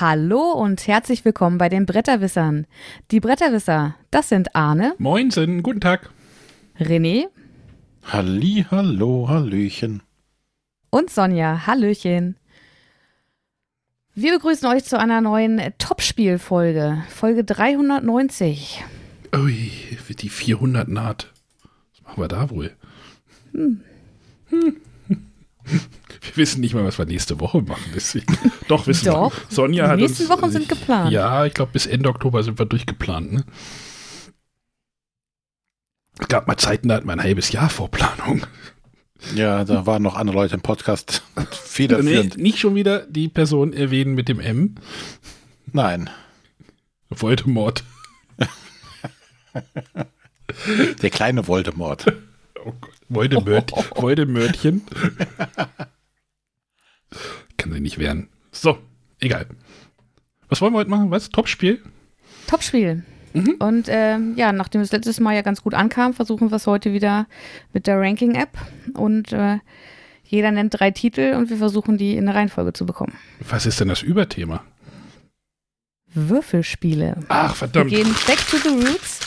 Hallo und herzlich willkommen bei den Bretterwissern. Die Bretterwisser, das sind Arne, Moinsen, guten Tag. René Halli, hallo, hallöchen. und Sonja. Hallöchen. Wir begrüßen euch zu einer neuen Topspiel-Folge, Folge 390. Ui, wie die 400 naht. Was machen wir da wohl? Hm. Wir wissen nicht mal, was wir nächste Woche machen. Doch, wissen Doch, wir. Sonja die hat nächsten uns, Wochen sind geplant. Ja, ich glaube, bis Ende Oktober sind wir durchgeplant. Ne? Es gab mal Zeiten, da hat man ein halbes Jahr Vorplanung. Ja, da waren noch andere Leute im Podcast Nee, federführend. nicht schon wieder die Person erwähnen mit dem M. Nein, Voldemort. der kleine Voldemort. Oh Gott. Voldemort, Voldemörtchen. Kann sie nicht werden. So, egal. Was wollen wir heute machen? Was? Topspiel? Topspiel. Mhm. Und ähm, ja, nachdem es letztes Mal ja ganz gut ankam, versuchen wir es heute wieder mit der Ranking-App. Und äh, jeder nennt drei Titel und wir versuchen die in eine Reihenfolge zu bekommen. Was ist denn das Überthema? Würfelspiele. Ach, Wir verdammt. gehen back to the roots.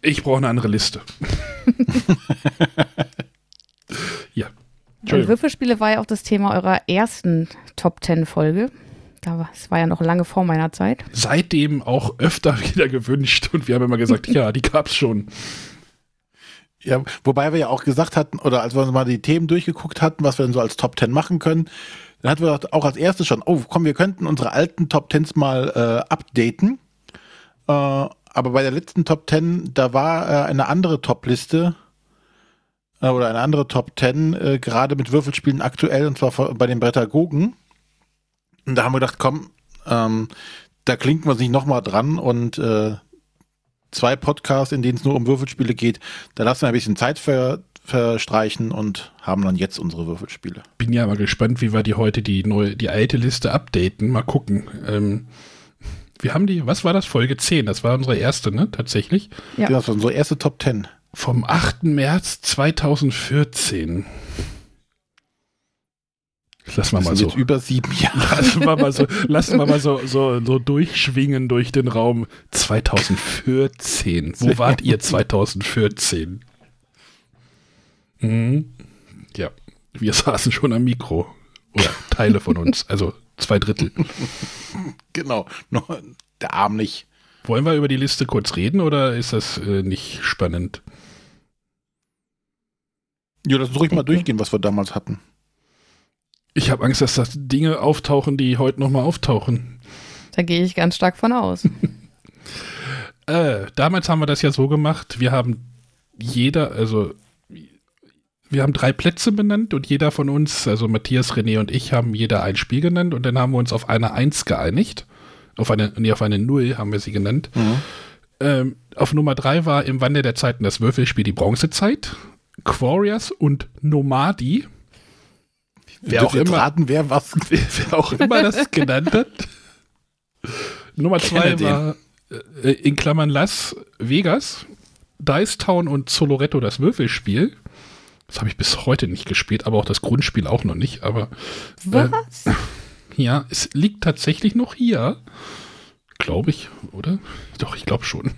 Ich brauche eine andere Liste. ja. Entschuldigung. Würfelspiele war ja auch das Thema eurer ersten Top Ten Folge. Da war- Es war ja noch lange vor meiner Zeit. Seitdem auch öfter wieder gewünscht und wir haben immer gesagt, ja, die gab's schon. Ja, wobei wir ja auch gesagt hatten, oder als wir uns mal die Themen durchgeguckt hatten, was wir denn so als Top Ten machen können, dann hatten wir auch als erstes schon, oh komm, wir könnten unsere alten Top Tens mal äh, updaten. Äh, aber bei der letzten Top Ten, da war äh, eine andere Top-Liste äh, oder eine andere Top Ten, äh, gerade mit Würfelspielen aktuell, und zwar vor- bei den Brettagogen. Und da haben wir gedacht, komm, ähm, da klinken wir uns nicht nochmal dran und äh, zwei Podcasts, in denen es nur um Würfelspiele geht, da lassen wir ein bisschen Zeit ver, verstreichen und haben dann jetzt unsere Würfelspiele. Bin ja mal gespannt, wie wir die heute die neue, die alte Liste updaten. Mal gucken. Ähm, wir haben die, was war das? Folge 10. Das war unsere erste, ne? Tatsächlich. Ja. Das war unsere erste Top Ten. Vom 8. März 2014. Lassen wir mal so. über sieben Jahre. Lassen wir mal so, lassen wir mal so, so, so durchschwingen durch den Raum 2014. Wo wart ihr 2014? Mhm. Ja, wir saßen schon am Mikro. Oder Teile von uns, also zwei Drittel. Genau. Nur der Arm nicht. Wollen wir über die Liste kurz reden oder ist das äh, nicht spannend? Ja, lass uns ruhig mal durchgehen, was wir damals hatten. Ich habe Angst, dass das Dinge auftauchen, die heute nochmal auftauchen. Da gehe ich ganz stark von aus. Äh, damals haben wir das ja so gemacht, wir haben jeder, also wir haben drei Plätze benannt und jeder von uns, also Matthias, René und ich, haben jeder ein Spiel genannt und dann haben wir uns auf eine Eins geeinigt. Auf eine, nee, auf eine Null haben wir sie genannt. Ähm, auf Nummer drei war im Wandel der Zeiten das Würfelspiel die Bronzezeit, Quarriors und Nomadi. Wer auch immer- raten, wer was. wer auch immer das genannt hat. Nummer zwei war äh, in Klammern Las Vegas, Dice Town und Soloretto das Würfelspiel. Das habe ich bis heute nicht gespielt, aber auch das Grundspiel auch noch nicht. Aber Was? ja, es liegt tatsächlich noch hier. Glaube ich, oder? Doch, ich glaube schon.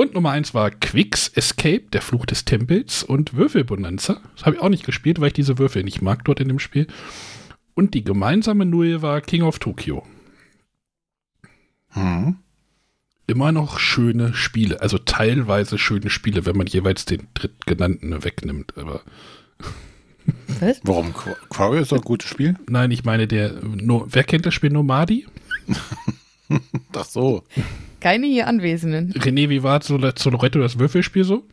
Und Nummer eins war Quicks Escape, der Fluch des Tempels und Würfelbonanza. Das habe ich auch nicht gespielt, weil ich diese Würfel nicht mag dort in dem Spiel. Und die gemeinsame Null war King of Tokyo. Hm. Immer noch schöne Spiele, also teilweise schöne Spiele, wenn man jeweils den drittgenannten wegnimmt. Aber Was? Warum? Qu- Quarry ist doch ein gutes Spiel. nein, ich meine, der, no, wer kennt das Spiel Nomadi? Ach so. Keine hier Anwesenden. René, wie war Sol- Soloretto das Würfelspiel so?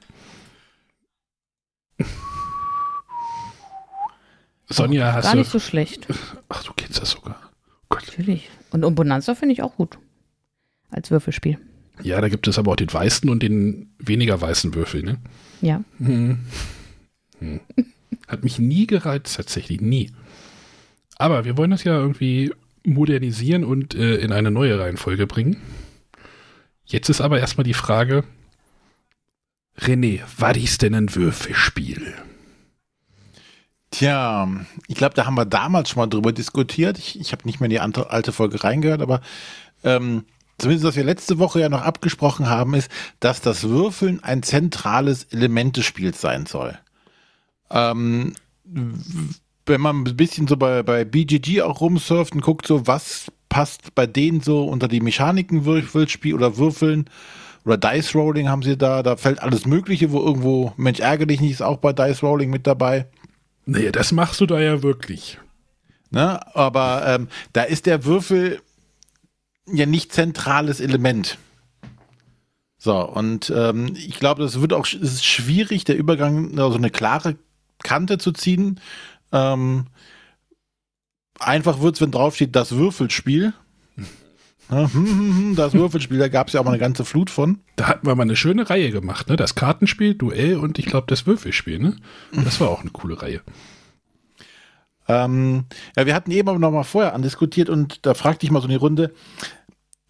Sonja, hast Gar du. nicht so schlecht. Ach, du kennst das sogar. Gott. Natürlich. Und um Bonanza finde ich auch gut. Als Würfelspiel. Ja, da gibt es aber auch den weißen und den weniger weißen Würfel, ne? Ja. Hm. Hm. Hat mich nie gereizt, tatsächlich, nie. Aber wir wollen das ja irgendwie modernisieren und äh, in eine neue Reihenfolge bringen. Jetzt ist aber erstmal die Frage, René, was ist denn ein Würfelspiel? Tja, ich glaube, da haben wir damals schon mal drüber diskutiert. Ich, ich habe nicht mehr in die alte Folge reingehört, aber ähm, zumindest was wir letzte Woche ja noch abgesprochen haben, ist, dass das Würfeln ein zentrales Element des Spiels sein soll. Ähm, wenn man ein bisschen so bei, bei BGG auch rumsurft und guckt so, was passt bei denen so unter die Mechaniken Würfelspiel oder Würfeln oder Dice Rolling haben sie da, da fällt alles Mögliche, wo irgendwo Mensch ärgere dich nicht, ist auch bei Dice Rolling mit dabei. Nee, das machst du da ja wirklich. Ne? Aber ähm, da ist der Würfel ja nicht zentrales Element. So, und ähm, ich glaube, das wird auch es ist schwierig, der Übergang, also eine klare Kante zu ziehen. Ähm, einfach wird es, wenn draufsteht, das Würfelspiel. Hm, hm, hm, Das Würfelspiel, da gab es ja auch mal eine ganze Flut von. Da hatten wir mal eine schöne Reihe gemacht, ne? Das Kartenspiel, Duell und ich glaube das Würfelspiel, ne? Das war auch eine coole Reihe. Ähm, ja, wir hatten eben aber noch mal vorher andiskutiert und da fragte ich mal so in die Runde.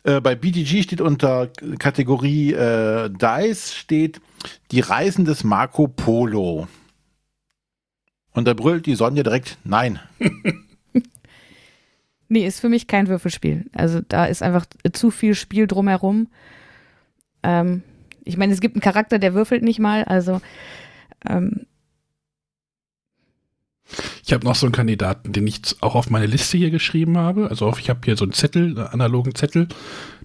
Äh, bei BGG steht unter Kategorie äh, Dice steht die Reisen des Marco Polo. Und da brüllt die Sonja direkt Nein. Nee, ist für mich kein Würfelspiel. Also da ist einfach zu viel Spiel drumherum. Ähm, ich meine, es gibt einen Charakter, der würfelt nicht mal. Also ähm, Ich habe noch so einen Kandidaten, den ich auch auf meine Liste hier geschrieben habe. Also ich habe hier so einen Zettel, einen analogen Zettel.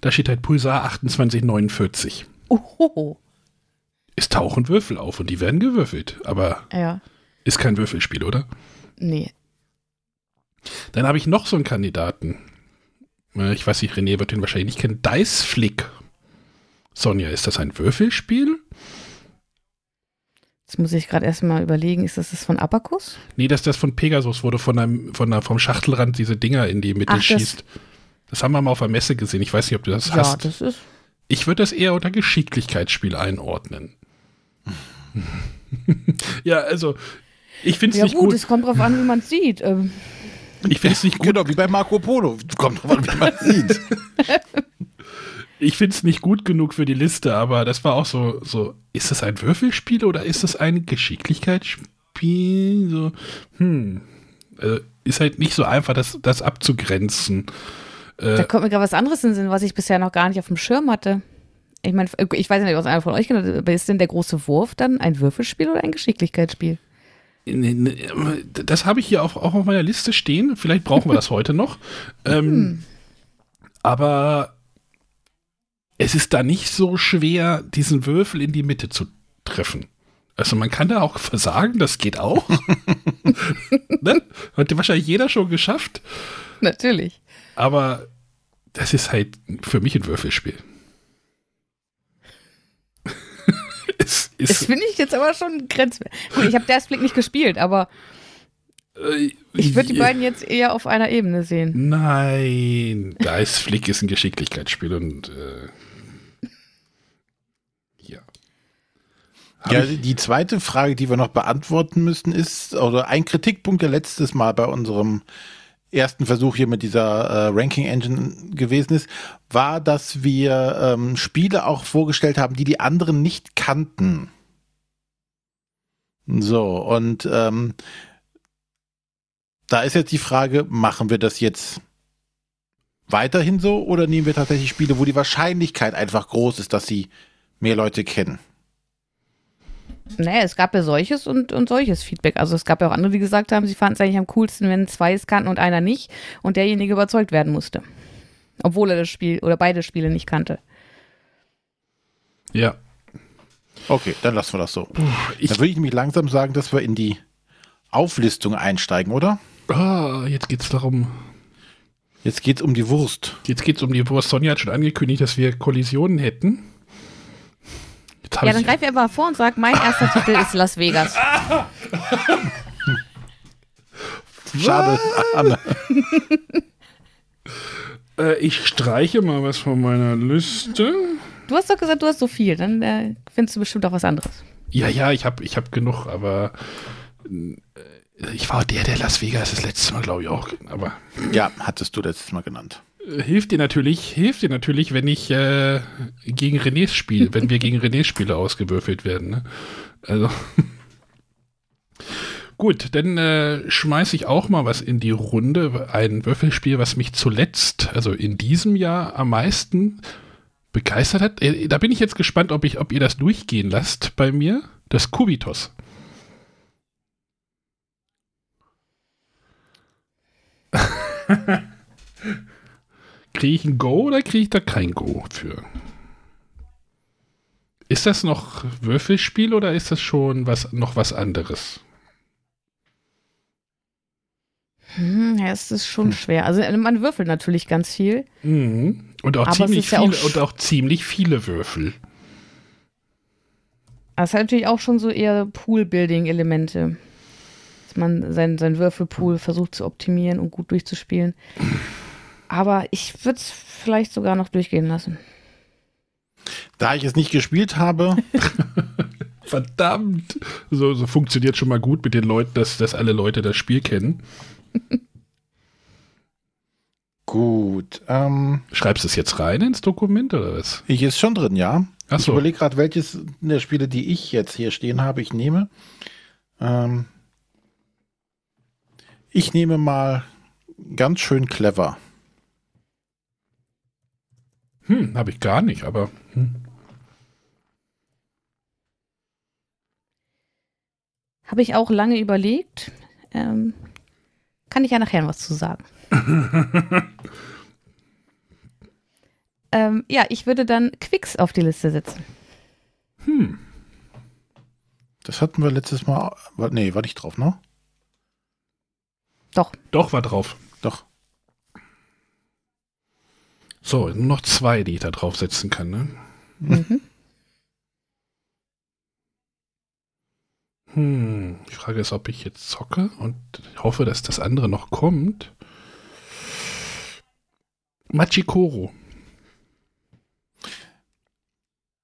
Da steht halt Pulsar 2849. ohoho. Es tauchen Würfel auf und die werden gewürfelt. Aber Ja, ist kein Würfelspiel, oder? nee. Dann habe ich noch so einen Kandidaten. Äh, Ich weiß nicht, René wird den wahrscheinlich nicht kennen. Dice Flick. Sonja, ist das ein Würfelspiel? Jetzt muss ich gerade erstmal überlegen, ist das das von Abacus? Nee, das ist das von Pegasus, wo du von einem, von einer, vom Schachtelrand diese Dinger in die Mitte Ach, das- schießt. Das haben wir mal auf der Messe gesehen. Ich weiß nicht, ob du das ja, hast. das ist. Ich würde das eher unter Geschicklichkeitsspiel einordnen. ja, also, ich finde es Ja nicht gut, gut. es kommt drauf an, wie man es sieht. Ähm, Ich finde es nicht gut. Genau, wie bei Marco Polo. Kommt drauf an, wie man sieht. Ich finde es nicht gut genug für die Liste, aber das war auch so, so, ist das ein Würfelspiel oder ist das ein Geschicklichkeitsspiel? So, hm. Also, ist halt nicht so einfach, das, das abzugrenzen. da Äh, kommt mir gerade was anderes in den Sinn, was ich bisher noch gar nicht auf dem Schirm hatte. Ich meine, ich weiß nicht, was einer von euch kennt, aber ist denn der große Wurf dann ein Würfelspiel oder ein Geschicklichkeitsspiel? Das habe ich hier auch, auch auf meiner Liste stehen. Vielleicht brauchen wir das heute noch. Ähm, aber es ist da nicht so schwer, diesen Würfel in die Mitte zu treffen. Also man kann da auch versagen, das geht auch. ne? Hat wahrscheinlich jeder schon geschafft. Natürlich. Aber das ist halt für mich ein Würfelspiel. es Das finde ich jetzt aber schon grenzwertig. Gut, ich habe Dice Flick nicht gespielt, aber äh, ich würde die beiden jetzt eher auf einer Ebene sehen. Nein, Dice Flick ist ein Geschicklichkeitsspiel und äh, ja. Hab Ja, die zweite Frage, die wir noch beantworten müssen, ist, oder ein Kritikpunkt, der letztes Mal bei unserem ersten Versuch hier mit dieser äh, Ranking Engine gewesen ist, war, dass wir ähm, Spiele auch vorgestellt haben, die die anderen nicht kannten. So, und ähm, da ist jetzt die Frage, machen wir das jetzt weiterhin so oder nehmen wir tatsächlich Spiele, wo die Wahrscheinlichkeit einfach groß ist, dass sie mehr Leute kennen? Naja, es gab ja solches und, und solches Feedback. Also es gab ja auch andere, die gesagt haben, sie fanden es eigentlich am coolsten, wenn zwei es kannten und einer nicht und derjenige überzeugt werden musste. Obwohl er das Spiel oder beide Spiele nicht kannte. ja. Okay, dann lassen wir das so. Ich, Dann würde ich nämlich langsam sagen, dass wir in die Auflistung einsteigen, oder? ah, jetzt geht's darum. Jetzt geht's um die Wurst. Jetzt geht's um die Wurst. Sonja hat schon angekündigt, dass wir Kollisionen hätten. Jetzt hab Ja, dann ich, greif einfach vor und sag, mein erster Titel ist Las Vegas. Schade, Anne. äh, ich streiche mal was von meiner Liste. Du hast doch gesagt, du hast so viel. Dann äh, findest du bestimmt auch was anderes. Ja, ja, ich habe ich hab genug, aber äh, ich war der, der Las Vegas das letzte Mal, glaube ich, auch. Aber Ja, hattest du letztes Mal genannt. Hilft dir natürlich, hilft dir natürlich, wenn ich äh, gegen Renés spiele, wenn wir gegen Renés Spiele ausgewürfelt werden. Ne? Also Gut, dann äh, schmeiße ich auch mal was in die Runde. Ein Würfelspiel, was mich zuletzt, also in diesem Jahr am meisten begeistert hat. Äh, Da bin ich jetzt gespannt, ob, ich, ob ihr das durchgehen lasst bei mir. Das Kubitos. kriege ich ein Go oder kriege ich da kein Go für? Ist das noch Würfelspiel oder ist das schon was, noch was anderes? Hm, ja, es ist schon schwer. Also äh, man würfelt natürlich ganz viel. Mhm. Und auch ziemlich ist ja auch viele und auch ziemlich viele Würfel. Es hat natürlich auch schon so eher Pool-Building-Elemente. Dass man seinen sein Würfelpool versucht zu optimieren und gut durchzuspielen. Aber ich würde es vielleicht sogar noch durchgehen lassen. Da ich es nicht gespielt habe, Verdammt! So, so funktioniert schon mal gut mit den Leuten, dass, dass alle Leute das Spiel kennen. gut. Ähm, Schreibst du es jetzt rein ins Dokument oder was? ich ist schon drin, ja. Ach Ich so. überlege gerade, welches der Spiele, die ich jetzt hier stehen habe, ich nehme. Ähm, ich nehme mal ganz schön clever. Hm, habe ich gar nicht, aber hm. Habe ich auch lange überlegt. Ähm, kann ich ja nachher noch was zu sagen. ähm, ja, ich würde dann Quicks auf die Liste setzen. hm. Das hatten wir letztes Mal. Nee, war nicht drauf, ne? Doch, Doch, war drauf. Doch. So, nur noch zwei, die ich da draufsetzen kann, ne? mhm. Hm, die Frage ist, ob ich jetzt zocke und hoffe, dass das andere noch kommt. Machikoro.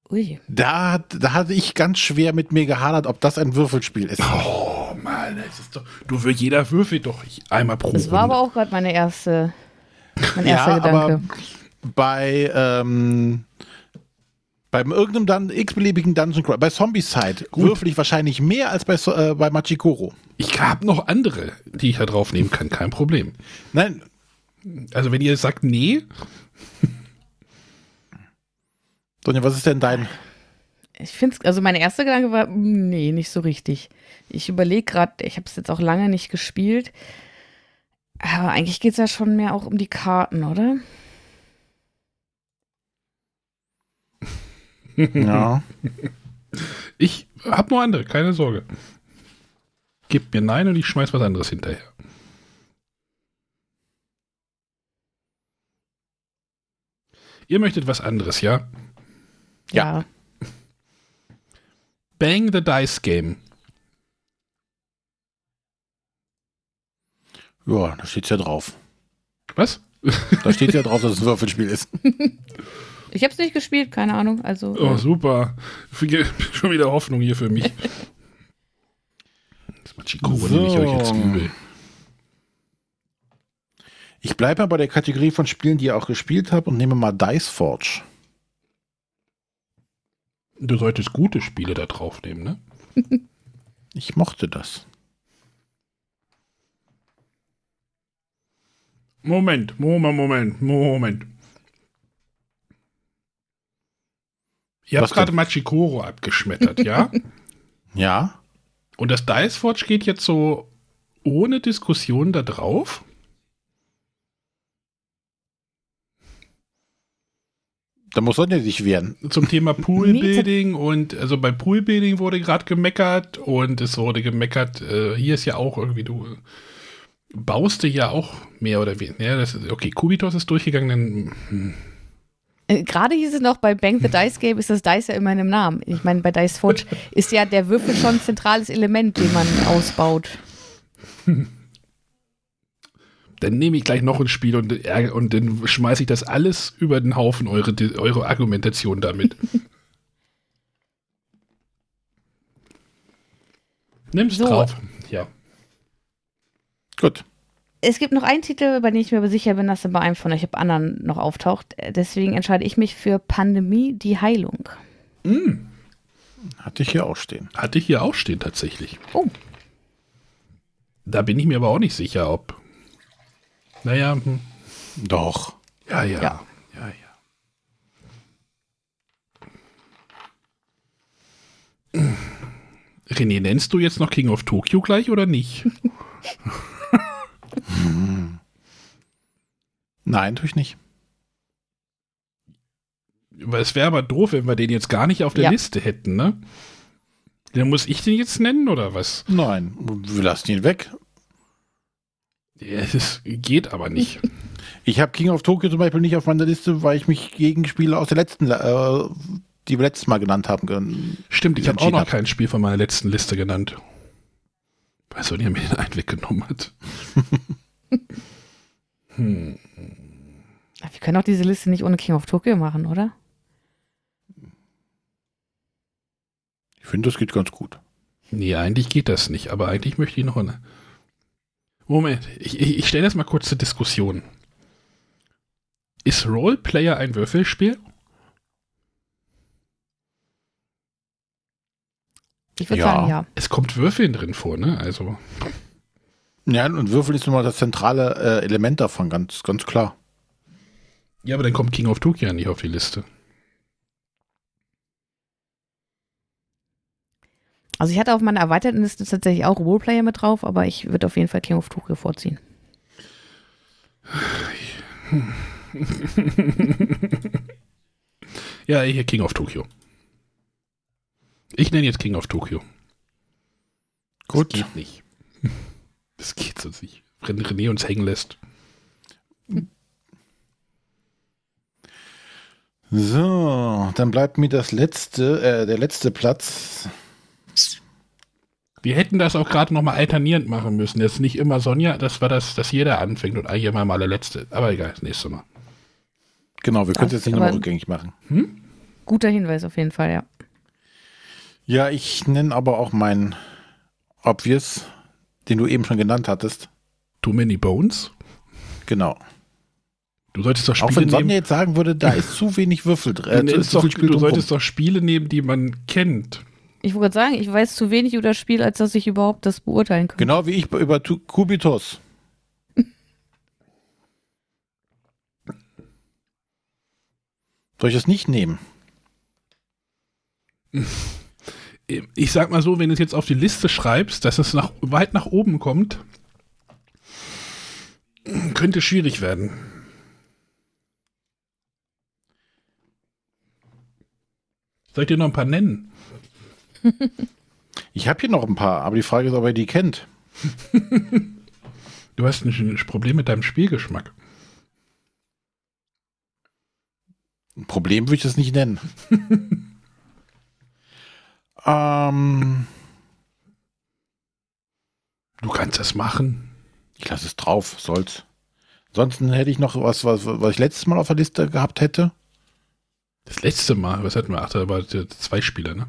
ui. Da, da hatte ich ganz schwer mit mir gehadert, ob das ein Würfelspiel ist. Oh Mann, das ist doch. Du will jeder würfelt doch einmal pro Das war Runde. aber auch gerade meine erste, mein erster Ja, Gedanke. aber bei ähm, beim irgendeinem Dun x-beliebigen Dungeon Crawl, bei Zombicide würfel ich wahrscheinlich mehr als bei, äh, bei Machikoro. Ich habe noch andere, die ich da draufnehmen kann, kein Problem. Nein, Also wenn ihr sagt, nee, Sonja, was ist denn dein? Ich finde es, also mein erster Gedanke war, nee, nicht so richtig. Ich überlege gerade, ich habe es jetzt auch lange nicht gespielt. Aber eigentlich geht es ja schon mehr auch um die Karten, oder? Ja. ich habe nur andere, keine Sorge. Gebt mir Nein und ich schmeiß was anderes hinterher. Ihr möchtet was anderes, ja? Ja. Bang the Dice Game. Ja, da steht's ja drauf. Was? Da steht ja drauf, dass es ein Würfelspiel ist. Ich habe es nicht gespielt, keine Ahnung. Also Oh, äh, super. Schon wieder Hoffnung hier für mich. Das Machikoro So. nehme ich euch jetzt übel. Ich bleibe mal bei der Kategorie von Spielen, die ihr auch gespielt habt und nehme mal Dice Forge. Du solltest gute Spiele da draufnehmen, ne? Ich mochte das. Moment, Moment, Moment, Moment. Ihr habt gerade? Machikoro abgeschmettert, ja? Ja. Und das Dice Forge geht jetzt so ohne Diskussion da drauf? Da muss Sonja sich wehren. Zum Thema Poolbuilding und also bei Poolbuilding wurde gerade gemeckert und es wurde gemeckert, äh, hier ist ja auch irgendwie, du baust ja auch mehr oder weniger. Ja, das ist, okay, Kubitos ist durchgegangen, dann hm, gerade hieß es noch, bei Bang the Dice Game ist das Dice ja immer in einem Namen. Ich meine, bei Dice Forge ist ja der Würfel schon ein zentrales Element, den man ausbaut. dann nehme ich gleich noch ein Spiel und, ärger- und dann schmeiße ich das alles über den Haufen, eure, eure Argumentation damit. Nimm's So. drauf. Ja. Gut. Es gibt noch einen Titel, bei dem ich mir aber sicher bin, dass er bei einem von euch anderen noch auftaucht. Deswegen entscheide ich mich für Pandemie, die Heilung. Mm, Hatte ich hier auch stehen. hatte ich hier auch stehen tatsächlich. Oh. Da bin ich mir aber auch nicht sicher, ob. Naja, hm. Doch. ja, ja, ja, Ja. ja. René, nennst du jetzt noch King of Tokyo gleich oder nicht? Nein, tue ich nicht. Es wäre aber doof, wenn wir den jetzt gar nicht auf der Ja. Liste hätten, ne? Dann muss ich den jetzt nennen oder was? Nein, wir lassen ihn weg. Das geht aber nicht. Ich habe King of Tokyo zum Beispiel nicht auf meiner Liste, weil ich mich gegen Spiele aus der letzten, äh, die wir letztes Mal genannt haben. Stimmt, ich habe auch noch hab. kein Spiel von meiner letzten Liste genannt. Nicht, ob mir den einen weggenommen hat. hm. Wir können auch diese Liste nicht ohne King of Tokyo machen, oder? Ich finde, das geht ganz gut. Nee, eigentlich geht das nicht, aber eigentlich möchte ich noch eine. Moment, ich, ich, ich stelle das mal kurz zur Diskussion. Ist Roleplayer ein Würfelspiel? Ich würde Ja. sagen, ja. Es kommt Würfeln drin vor, ne? Also, Ja, und Würfel ist nun mal das zentrale äh, Element davon, ganz, ganz klar. ja, aber dann kommt King of Tokyo ja nicht auf die Liste. Also ich hatte auf meiner erweiterten Liste tatsächlich auch Roleplayer mit drauf, aber ich würde auf jeden Fall King of Tokyo vorziehen. Ja, hier King of Tokyo. Ich nenne jetzt King of Tokyo. Gut. Das geht nicht. Das geht so nicht. Wenn René uns hängen lässt. So, dann bleibt mir das letzte, äh, der letzte Platz. Wir hätten das auch gerade nochmal alternierend machen müssen. Jetzt nicht immer Sonja, das war das, dass jeder anfängt und eigentlich immer mal der Letzte. Aber egal, das nächste Mal. Genau, wir können es jetzt nicht nochmal rückgängig machen. Guter Hinweis auf jeden Fall, ja. Ja, ich nenne aber auch meinen Obvious, den du eben schon genannt hattest. Too many bones? Genau. Du solltest doch Auch Spiele wenn Sonja jetzt sagen würde, da ist zu wenig Würfel Du, drin. Äh, doch, du solltest doch Spiele nehmen, die man kennt. Ich wollte gerade sagen, ich weiß zu wenig über das Spiel, als dass ich überhaupt das beurteilen könnte. Genau wie ich über Tu- Kubitus. Soll ich es nicht nehmen? Ich sag mal so, wenn du es jetzt auf die Liste schreibst, dass es nach, weit nach oben kommt, könnte schwierig werden. Soll ich dir noch ein paar nennen? Ich habe hier noch ein paar, aber die Frage ist, ob er die kennt. Du hast ein, ein Problem mit deinem Spielgeschmack. Ein Problem würde ich das nicht nennen. ähm, Du kannst das machen. ich lasse es drauf, soll's. Ansonsten hätte ich noch was, was, was ich letztes Mal auf der Liste gehabt hätte. Das letzte Mal, was hatten wir? Ach, da war zwei Spieler, ne?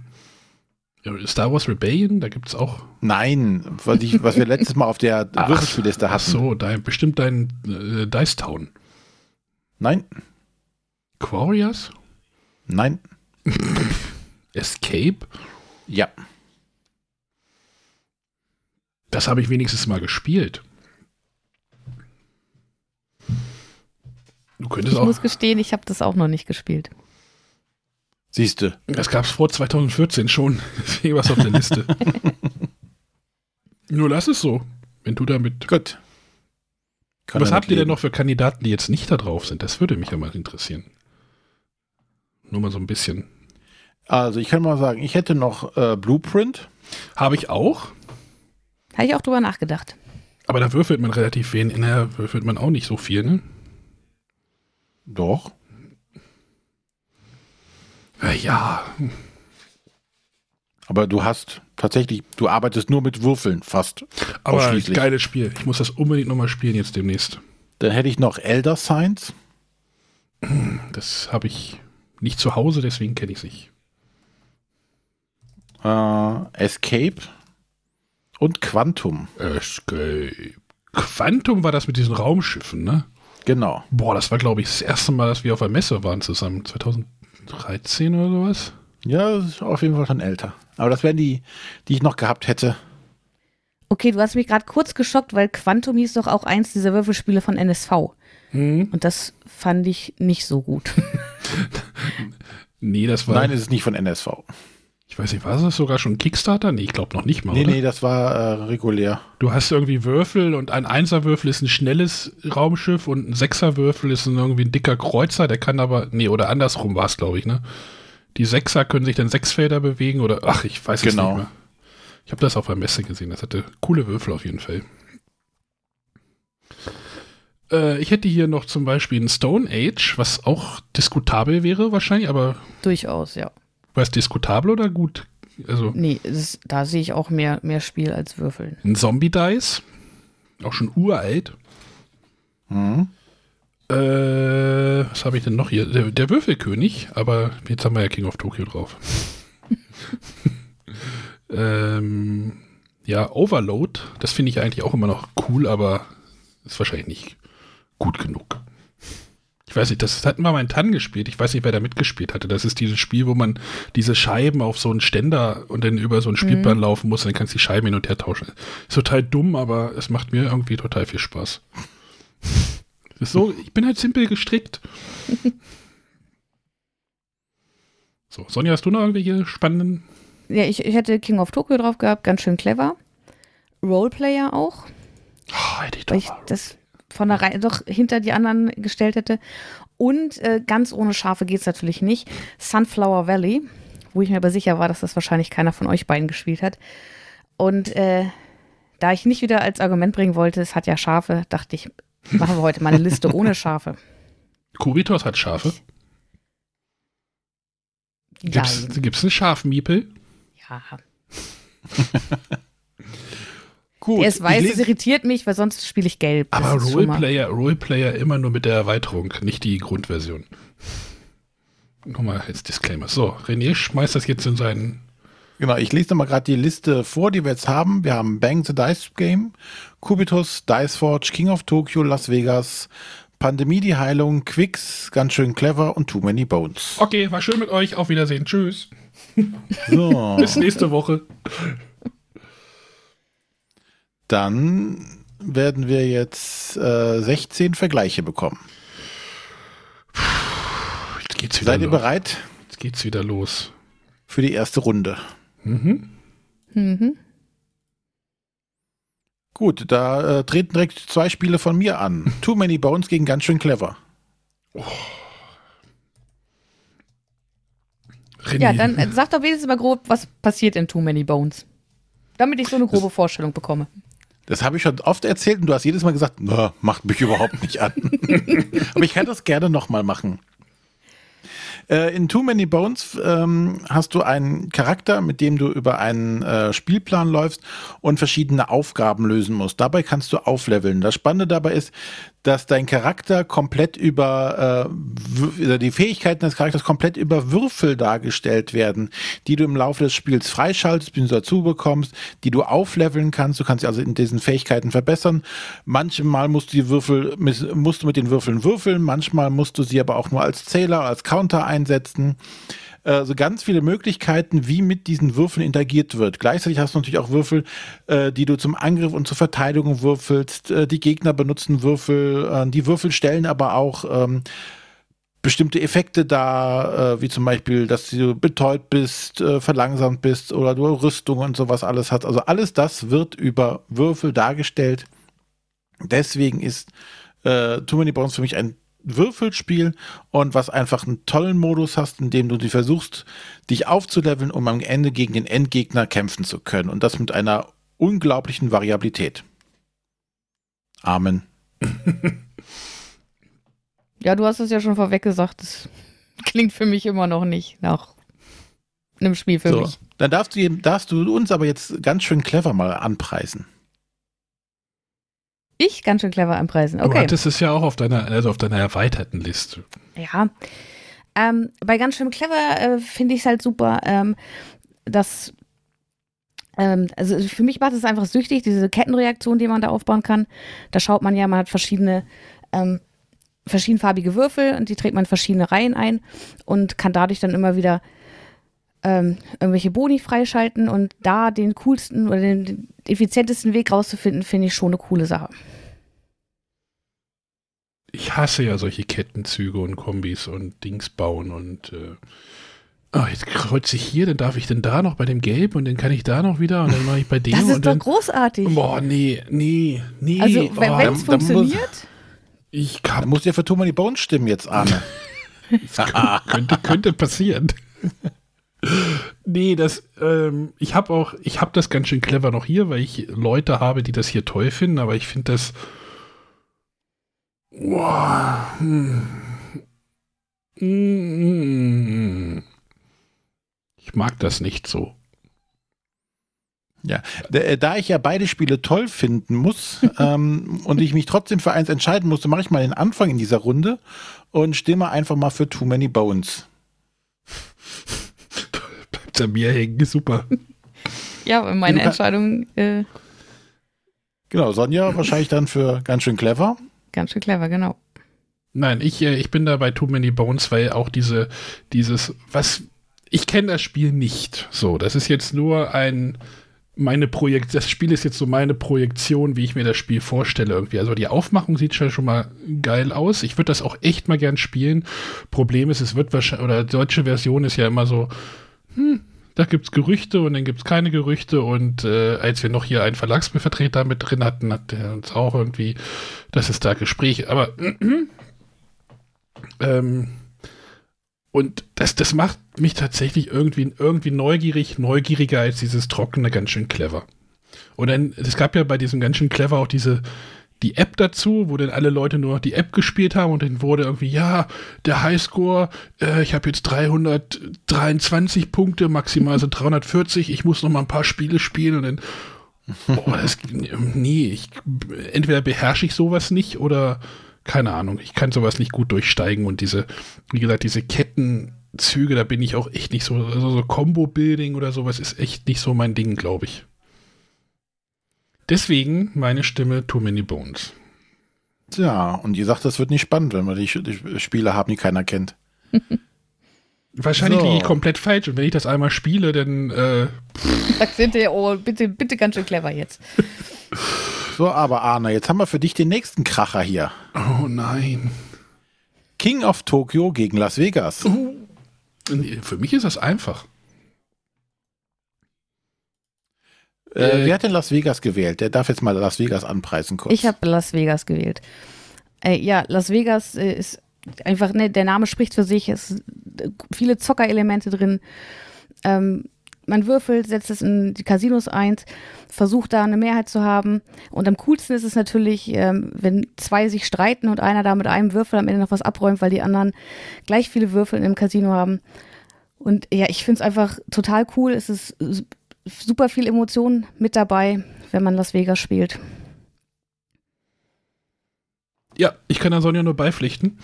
Star Wars Rebellion, da gibt es auch. Nein, was, ich, was wir letztes Mal auf der Ach, Würfelspielliste Ach hatten. so, dein, bestimmt dein äh, Dice Town. Nein, Quarriors? nein, Escape? Ja. Das habe ich wenigstens mal gespielt. Du könntest Ich auch. muss gestehen, ich habe das auch noch nicht gespielt. Siehste. Das gab es vor 2014 schon. Deswegen was auf der Liste. Nur lass es so. Wenn du damit. Gut. Kann was habt ihr denn noch für Kandidaten, die jetzt nicht da drauf sind? Das würde mich ja mal interessieren. Nur mal so ein bisschen. Also ich kann mal sagen, ich hätte noch äh, Blueprint. Habe ich auch, Habe ich auch drüber nachgedacht. aber da würfelt man relativ wenig. Naja, würfelt man auch nicht so viel, ne? Doch. Äh, Ja, Aber du hast tatsächlich, du arbeitest nur mit Würfeln fast. aber Ausschließlich. geiles Spiel. Ich muss das unbedingt nochmal spielen jetzt demnächst. Dann hätte ich noch Elder Signs. Das habe ich nicht zu Hause, deswegen kenne ich es nicht. Äh, Escape und Quantum. Escape. Quantum war das mit diesen Raumschiffen, ne? Genau. Boah, das war, glaube ich, das erste Mal, dass wir auf der Messe waren zusammen. 2013 oder sowas? Ja, das ist auf jeden Fall schon älter. Aber das wären die, die ich noch gehabt hätte. Okay, du hast mich gerade kurz geschockt, weil Quantum hieß doch auch eins dieser Würfelspiele von NSV. Hm? Und das fand ich nicht so gut. Nee, das war. Nein, es ist nicht von NSV. Ich weiß nicht, war das sogar schon Kickstarter? Nee, ich glaube noch nicht mal. Nee, oder? nee, das war äh, regulär. Du hast irgendwie Würfel und ein Einserwürfel ist ein schnelles Raumschiff und ein Sechserwürfel ist ein irgendwie ein dicker Kreuzer, der kann aber, nee, oder andersrum war es, glaube ich, ne? Die Sechser können sich dann sechs Felder bewegen oder, ach, ich weiß es Genau. nicht mehr. Ich habe das auf der Messe gesehen, das hatte coole Würfel auf jeden Fall. Äh, ich hätte hier noch zum Beispiel ein Stone Age, was auch diskutabel wäre wahrscheinlich, aber Durchaus, ja. War es diskutabel oder gut? Also Nee, ist, da sehe ich auch mehr, mehr Spiel als Würfeln. ein Zombie Dice, auch schon uralt. Mhm. Äh, was habe ich denn noch hier? Der, der Würfelkönig, aber jetzt haben wir ja King of Tokyo drauf. ähm, ja, Overload, das finde ich eigentlich auch immer noch cool, aber ist wahrscheinlich nicht gut genug. Ich weiß nicht, das hatten wir mal in Tann gespielt. Ich weiß nicht, wer da mitgespielt hatte. Das ist dieses Spiel, wo man diese Scheiben auf so einen Ständer und dann über so einen Spielplan laufen muss und dann kannst du die Scheiben hin und her tauschen. Ist total dumm, aber es macht mir irgendwie total viel Spaß. Ist so, ich bin halt simpel gestrickt. So, Sonja, hast du noch irgendwelche spannenden? Ja, ich, ich hätte King of Tokyo drauf gehabt, ganz schön clever. Roleplayer auch, Oh, hätte ich weil ich das von der Reihe doch hinter die anderen gestellt hätte. Und äh, ganz ohne Schafe geht's natürlich nicht. Sunflower Valley, wo ich mir aber sicher war, dass das wahrscheinlich keiner von euch beiden gespielt hat. Und äh, da ich nicht wieder als Argument bringen wollte, es hat ja Schafe, dachte ich, machen wir heute mal eine Liste ohne Schafe. Kubitos hat Schafe. Gibt's, Nein. gibt's einen Schafmiepel? Ja. Gut. Der ist weiß, das irritiert mich, weil sonst spiele ich gelb. Das Aber Roleplayer, Roleplayer immer nur mit der Erweiterung, nicht die Grundversion. Nochmal als Disclaimer. So, René schmeißt das jetzt in seinen. genau, ich lese nochmal gerade die Liste vor, die wir jetzt haben. Wir haben Bang the Dice Game, Kubitus, Dice Forge, King of Tokyo, Las Vegas, Pandemie, die Heilung, Quicks, ganz schön clever und Too Many Bones. Okay, war schön mit euch. Auf Wiedersehen. Tschüss. So, Bis nächste Woche. Dann werden wir jetzt äh, 16 Vergleiche bekommen. Jetzt geht's wieder Seid ihr los. bereit Jetzt geht's wieder los. für die erste Runde? Mhm. Mhm. Gut, da äh, treten direkt zwei Spiele von mir an. Too Many Bones gegen ganz schön clever. René, Ja, dann äh, sag doch wenigstens mal grob, was passiert in Too Many Bones. Damit ich so eine grobe Vorstellung bekomme. Das habe ich schon oft erzählt und du hast jedes Mal gesagt, na, macht mich überhaupt nicht an. Aber ich kann das gerne nochmal machen. Äh, in Too Many Bones ähm, hast du einen Charakter, mit dem du über einen äh, Spielplan läufst und verschiedene Aufgaben lösen musst. Dabei kannst du aufleveln. Das Spannende dabei ist, dass dein Charakter komplett über äh, die Fähigkeiten des Charakters komplett über Würfel dargestellt werden, die du im Laufe des Spiels freischaltest, bzw. dazu bekommst, die du aufleveln kannst. Du kannst sie also in diesen Fähigkeiten verbessern. Manchmal musst du die Würfel musst du mit den Würfeln würfeln, manchmal musst du sie aber auch nur als Zähler, als Counter einsetzen. Also ganz viele Möglichkeiten, wie mit diesen Würfeln interagiert wird. Gleichzeitig hast du natürlich auch Würfel, äh, die du zum Angriff und zur Verteidigung würfelst. Äh, die Gegner benutzen Würfel, die Würfel stellen aber auch ähm, bestimmte Effekte dar, äh, wie zum Beispiel, dass du betäubt bist, äh, verlangsamt bist oder du Rüstung und sowas alles hast. Also alles das wird über Würfel dargestellt. Deswegen ist äh, Too Many Bones für mich ein Würfelspiel und was einfach einen tollen Modus hast, in dem du die versuchst, dich aufzuleveln, um am Ende gegen den Endgegner kämpfen zu können. Und das mit einer unglaublichen Variabilität. Amen. Ja, du hast es ja schon vorweg gesagt. Das klingt für mich immer noch nicht nach einem Spiel für so, mich. dann darfst du, darfst du uns aber jetzt ganz schön clever mal anpreisen. Ich ganz schön clever anpreisen. Du Okay. hattest es ja auch auf deiner, also auf deiner erweiterten Liste. Ja. Ähm, bei ganz schön clever äh, finde ich es halt super, ähm, dass ähm, also für mich macht es einfach süchtig, diese Kettenreaktion, die man da aufbauen kann. Da schaut man ja, man hat verschiedene ähm, verschiedenfarbige Würfel und die trägt man in verschiedene Reihen ein und kann dadurch dann immer wieder ähm, irgendwelche Boni freischalten und da den coolsten oder den effizientesten Weg rauszufinden, finde ich schon eine coole Sache. Ich hasse ja solche Kettenzüge und Kombis und Dings bauen und äh, oh, jetzt kreuze ich hier, dann darf ich denn da noch bei dem Gelb und dann kann ich da noch wieder und dann mache ich bei dem Das ist und doch dann. großartig. Boah, nee, nee, nee. also, oh, wenn es muss- funktioniert, ich kann, muss ja für Too Many Bones stimmen jetzt, Arne. könnte, könnte passieren. Nee, das, ähm, ich habe auch, ich habe das ganz schön clever noch hier, weil ich Leute habe, die das hier toll finden, aber ich finde das. Wow, hm. Ich mag das nicht so. Ja, da, äh, da ich ja beide Spiele toll finden muss ähm, und ich mich trotzdem für eins entscheiden musste, mache ich mal den Anfang in dieser Runde und stimme einfach mal für Too Many Bones. Bleibt an mir hängen, super. ja, meine Entscheidung äh, Genau, Sonja wahrscheinlich dann für ganz schön clever. ganz schön clever, genau. Nein, ich, äh, ich bin da bei Too Many Bones, weil auch diese, dieses, was, ich kenne das Spiel nicht. So, das ist jetzt nur ein, meine Projekt, das Spiel ist jetzt so meine Projektion, wie ich mir das Spiel vorstelle irgendwie. Also die Aufmachung sieht schon schon mal geil aus. Ich würde das auch echt mal gern spielen. Problem ist, es wird wahrscheinlich, oder deutsche Version ist ja immer so, hm, da gibt's Gerüchte und dann gibt's keine Gerüchte und äh, als wir noch hier einen Verlagsvertreter mit drin hatten, hat der uns auch irgendwie, dass es da Gespräche, aber ähm, und das, das macht mich tatsächlich irgendwie, irgendwie neugierig, neugieriger als dieses trockene, ganz schön clever. Und dann, es gab ja bei diesem ganz schön clever auch diese, die App dazu, wo dann alle Leute nur noch die App gespielt haben und dann wurde irgendwie, ja, der Highscore, äh, ich habe jetzt 323 Punkte, maximal sind 340, ich muss noch mal ein paar Spiele spielen und dann, boah, das, nee, ich, entweder beherrsche ich sowas nicht oder keine Ahnung, ich kann sowas nicht gut durchsteigen und diese, wie gesagt, diese Kettenzüge, da bin ich auch echt nicht so, also so Combo-Building oder sowas ist echt nicht so mein Ding, glaube ich. Deswegen meine Stimme Too Many Bones. Ja, und ihr sagt, das wird nicht spannend, wenn wir die, die Spiele haben, die keiner kennt. Wahrscheinlich So. liege ich komplett falsch und wenn ich das einmal spiele, dann äh, Sagst hinterher, oh, bitte, bitte ganz schön clever jetzt. So, aber Arne, jetzt haben wir für dich den nächsten Kracher hier. oh nein. King of Tokyo gegen Las Vegas. Nee, Für mich ist das einfach. Äh, Äh, wer hat denn Las Vegas gewählt? Der darf jetzt mal Las Vegas anpreisen kurz. Ich habe Las Vegas gewählt. Äh, ja, Las Vegas äh, ist einfach, ne, der Name spricht für sich, es sind äh, viele Zockerelemente drin. Ähm, man würfelt, setzt es in die Casinos ein, versucht da eine Mehrheit zu haben. Und am coolsten ist es natürlich, ähm, wenn zwei sich streiten und einer da mit einem Würfel am Ende noch was abräumt, weil die anderen gleich viele Würfel im Casino haben. Und ja, ich finde es einfach total cool. Es ist super viel Emotion mit dabei, wenn man Las Vegas spielt. Ja, ich kann da Sonja nur beipflichten.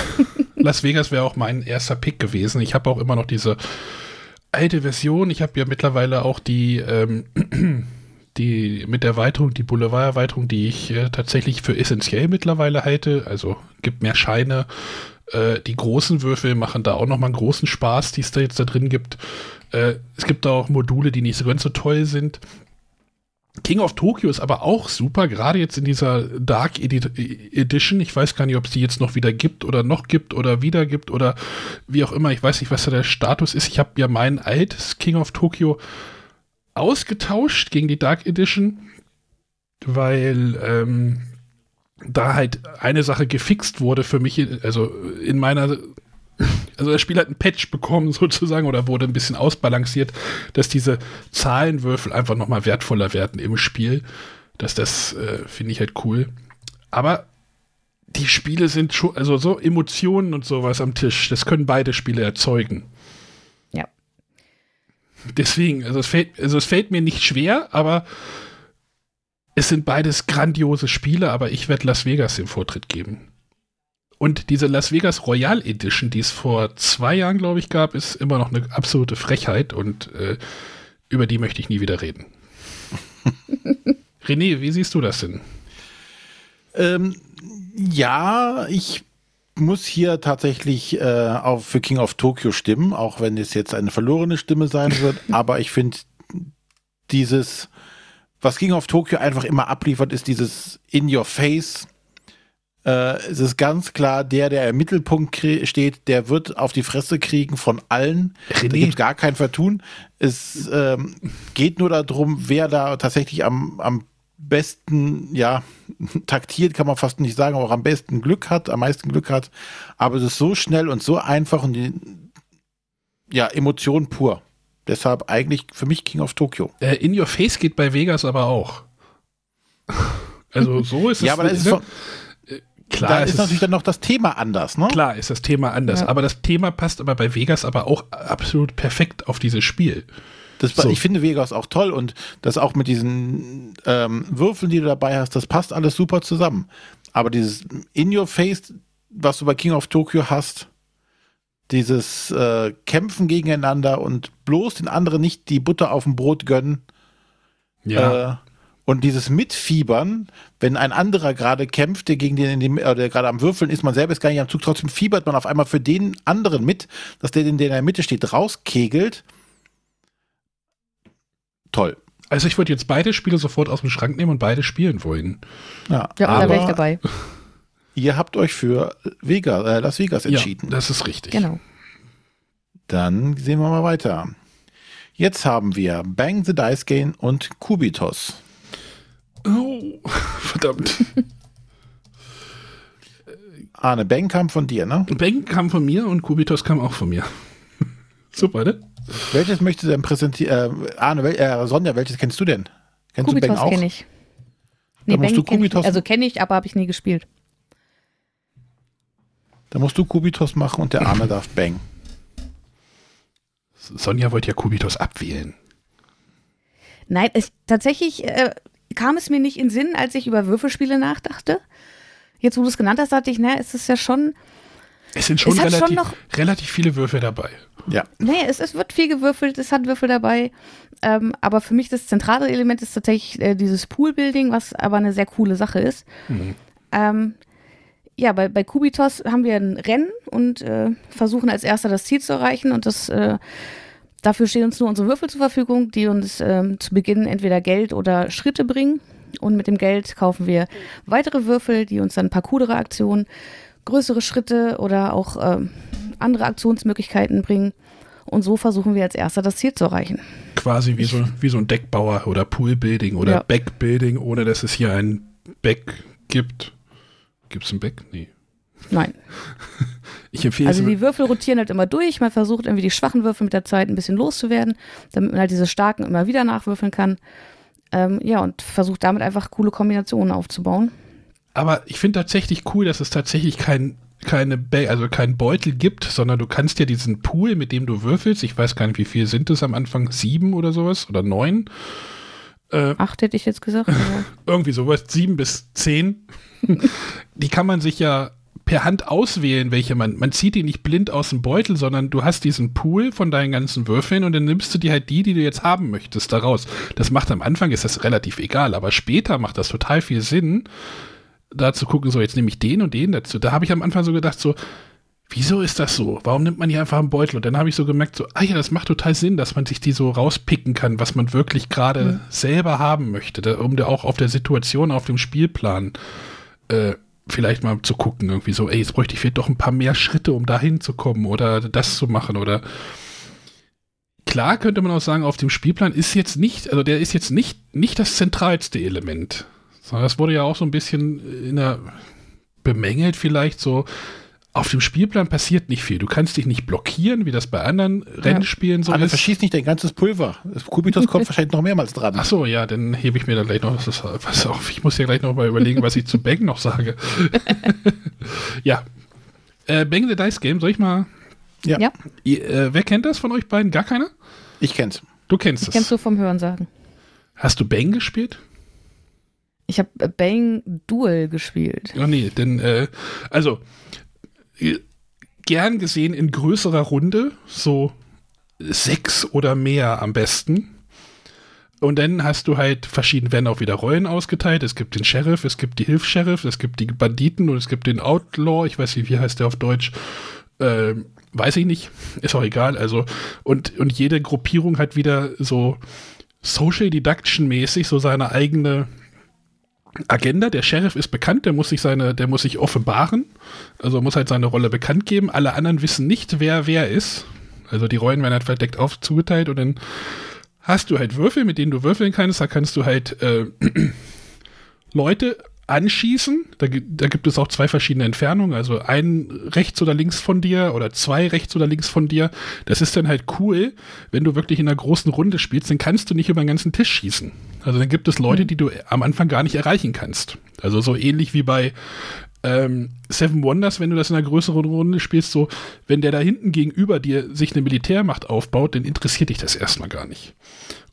Las Vegas wäre auch mein erster Pick gewesen. Ich habe auch immer noch diese alte Version. Ich habe ja mittlerweile auch die, ähm, die mit der Erweiterung, die Boulevard-Erweiterung, die ich äh, tatsächlich für essentiell mittlerweile halte. Also gibt mehr Scheine. Äh, die großen Würfel machen da auch nochmal einen großen Spaß, die es da jetzt da drin gibt. Äh, es gibt da auch Module, die nicht so ganz so toll sind. King of Tokyo ist aber auch super, gerade jetzt in dieser Dark Edi Edition. Ich weiß gar nicht, ob es die jetzt noch wieder gibt oder noch gibt oder wieder gibt oder wie auch immer. Ich weiß nicht, was da der Status ist. Ich habe ja mein altes King of Tokyo ausgetauscht gegen die Dark Edition, weil ähm, da halt eine Sache gefixt wurde für mich, also in meiner also das Spiel hat einen Patch bekommen sozusagen oder wurde ein bisschen ausbalanciert, dass diese Zahlenwürfel einfach nochmal wertvoller werden im Spiel. Dass das äh, finde ich halt cool. Aber die Spiele sind schon, also so Emotionen und sowas am Tisch, das können beide Spiele erzeugen. Ja. Deswegen, also es fällt, also es fällt mir nicht schwer, aber es sind beides grandiose Spiele, aber ich werde Las Vegas den Vortritt geben. Und diese Las Vegas Royal Edition, die es vor zwei Jahren, glaube ich, gab, ist immer noch eine absolute Frechheit und äh, über die möchte ich nie wieder reden. René, wie siehst du das denn? Ähm, ja, ich muss hier tatsächlich äh, auf, für King of Tokyo stimmen, auch wenn es jetzt eine verlorene Stimme sein wird. aber ich finde dieses, was King of Tokyo einfach immer abliefert, ist dieses In Your Face. Äh, es ist ganz klar, der, der im Mittelpunkt steht, der wird auf die Fresse kriegen von allen. René. Da gibt gar kein Vertun. Es ähm, geht nur darum, wer da tatsächlich am, am besten, ja, taktiert kann man fast nicht sagen, aber auch am besten Glück hat, am meisten Glück hat. Aber es ist so schnell und so einfach und die, ja, Emotion pur. Deshalb eigentlich für mich King of Tokyo. Äh, In Your Face geht bei Vegas aber auch. Also so ist es. ja, aber das ist von, äh, Klar, da ist, ist natürlich dann noch das Thema anders, ne? Klar ist das Thema anders, ja. aber das Thema passt aber bei Vegas aber auch absolut perfekt auf dieses Spiel. Das, so. Ich finde Vegas auch toll und das auch mit diesen ähm, Würfeln, die du dabei hast, das passt alles super zusammen. Aber dieses In Your Face, was du bei King of Tokyo hast, dieses äh, Kämpfen gegeneinander und bloß den anderen nicht die Butter auf dem Brot gönnen. Ja. Äh, und dieses Mitfiebern, wenn ein anderer gerade kämpft, der gegen den, in dem, äh, der gerade am Würfeln ist, man selber ist gar nicht am Zug, trotzdem fiebert man auf einmal für den anderen mit, dass der, der in der Mitte steht, rauskegelt toll. Also ich würde jetzt beide Spiele sofort aus dem Schrank nehmen und beide spielen wollen. Ja, ja da wäre ich dabei. Ihr habt euch für Vegas, äh, Las Vegas entschieden. Ja, das ist richtig. Genau. Dann sehen wir mal weiter. Jetzt haben wir Bang the Dice Game und Kubitos. Oh, verdammt. Arne, Bang kam von dir, ne? Bang kam von mir und Kubitos kam auch von mir. Super, ne? Welches möchtest du denn präsentieren? Äh, Arne, wel äh, Sonja, welches kennst du denn? Kennst Kubitos du Bang auch? kenne ich. Nee, Bang du kenn ich, also kenne ich, aber habe ich nie gespielt. Da musst du Kubitos machen und der Arne darf Bang. Sonja wollte ja Kubitos abwählen. Nein, es, tatsächlich äh, kam es mir nicht in Sinn, als ich über Würfelspiele nachdachte. Jetzt, wo du es genannt hast, dachte ich, na, es ist ja schon. Es sind schon, es relativ, schon noch, relativ viele Würfel dabei. Ja. Nee, es, es wird viel gewürfelt, es hat Würfel dabei. Ähm, aber für mich das zentrale Element ist tatsächlich äh, dieses Poolbuilding, was aber eine sehr coole Sache ist. Mhm. Ähm, ja, bei, bei Kubitos haben wir ein Rennen und äh, versuchen als erster das Ziel zu erreichen und das äh, dafür stehen uns nur unsere Würfel zur Verfügung, die uns ähm, zu Beginn entweder Geld oder Schritte bringen. Und mit dem Geld kaufen wir weitere Würfel, die uns dann Parcours-Aktionen, größere Schritte oder auch ähm, andere Aktionsmöglichkeiten bringen. Und so versuchen wir als erster das Ziel zu erreichen. Quasi wie, so, wie so ein Deckbauer oder Poolbuilding oder ja. Backbuilding, ohne dass es hier ein Back gibt. Gibt es ein Back? Nee. Nein. Ich empfehle also die Würfel rotieren halt immer durch. Man versucht irgendwie die schwachen Würfel mit der Zeit ein bisschen loszuwerden, damit man halt diese starken immer wieder nachwürfeln kann. Ähm, ja, und versucht damit einfach coole Kombinationen aufzubauen. Aber ich finde tatsächlich cool, dass es tatsächlich kein keine ba also kein Beutel gibt, sondern du kannst ja diesen Pool, mit dem du würfelst, ich weiß gar nicht, wie viel sind es am Anfang, sieben oder sowas oder neun. Äh, Acht hätte ich jetzt gesagt. irgendwie sowas, sieben bis zehn. die kann man sich ja per Hand auswählen, welche man, man zieht die nicht blind aus dem Beutel, sondern du hast diesen Pool von deinen ganzen Würfeln und dann nimmst du dir halt die, die du jetzt haben möchtest, daraus. Das macht am Anfang, ist das relativ egal, aber später macht das total viel Sinn, da zu gucken, so jetzt nehme ich den und den dazu. Da habe ich am Anfang so gedacht, so, wieso ist das so? Warum nimmt man hier einfach einen Beutel? Und dann habe ich so gemerkt, so, ah ja, das macht total Sinn, dass man sich die so rauspicken kann, was man wirklich gerade mhm. selber haben möchte, da, um da auch auf der Situation, auf dem Spielplan äh, vielleicht mal zu gucken, irgendwie so, ey, jetzt bräuchte ich vielleicht doch ein paar mehr Schritte, um da hinzukommen oder das zu machen oder klar könnte man auch sagen, auf dem Spielplan ist jetzt nicht, also der ist jetzt nicht, nicht das zentralste Element. Das wurde ja auch so ein bisschen in der bemängelt vielleicht so. Auf dem Spielplan passiert nicht viel. Du kannst dich nicht blockieren, wie das bei anderen ja. Rennspielen so Aber ist. verschießt nicht dein ganzes Pulver. Das Kubitus kommt wahrscheinlich noch mehrmals dran. Ach so, ja, dann hebe ich mir da gleich noch was, was auf. Ich muss ja gleich noch mal überlegen, was ich zu Bang noch sage. ja. Äh, Bang the Dice Game, soll ich mal? Ja. ja. Äh, wer kennt das von euch beiden? Gar keiner? Ich kenn's. Du kennst ich es. Kennst du vom Hören sagen. Hast du Bang gespielt? Ich habe Bang Duel gespielt. Oh nee, denn, äh, also, gern gesehen in größerer Runde, so sechs oder mehr am besten. Und dann hast du halt verschiedene, werden auch wieder Rollen ausgeteilt. Es gibt den Sheriff, es gibt die Hilfs-Sheriff, es gibt die Banditen und es gibt den Outlaw. Ich weiß nicht, wie heißt der auf Deutsch? Ähm, weiß ich nicht. Ist auch egal. Also, und, und jede Gruppierung hat wieder so Social Deduction mäßig so seine eigene Agenda. Der Sheriff ist bekannt, der muss sich seine, der muss sich offenbaren. Also muss halt seine Rolle bekannt geben. Alle anderen wissen nicht, wer wer ist. Also die Rollen werden halt verdeckt auf zugeteilt und dann hast du halt Würfel, mit denen du würfeln kannst. Da kannst du halt äh, Leute anschießen. Da, da, gibt es auch zwei verschiedene Entfernungen. Also ein rechts oder links von dir oder zwei rechts oder links von dir. Das ist dann halt cool, wenn du wirklich in einer großen Runde spielst, dann kannst du nicht über den ganzen Tisch schießen. Also dann gibt es Leute, mhm. die du am Anfang gar nicht erreichen kannst. Also so ähnlich wie bei ähm, Seven Wonders, wenn du das in einer größeren Runde spielst, so, wenn der da hinten gegenüber dir sich eine Militärmacht aufbaut, dann interessiert dich das erstmal gar nicht.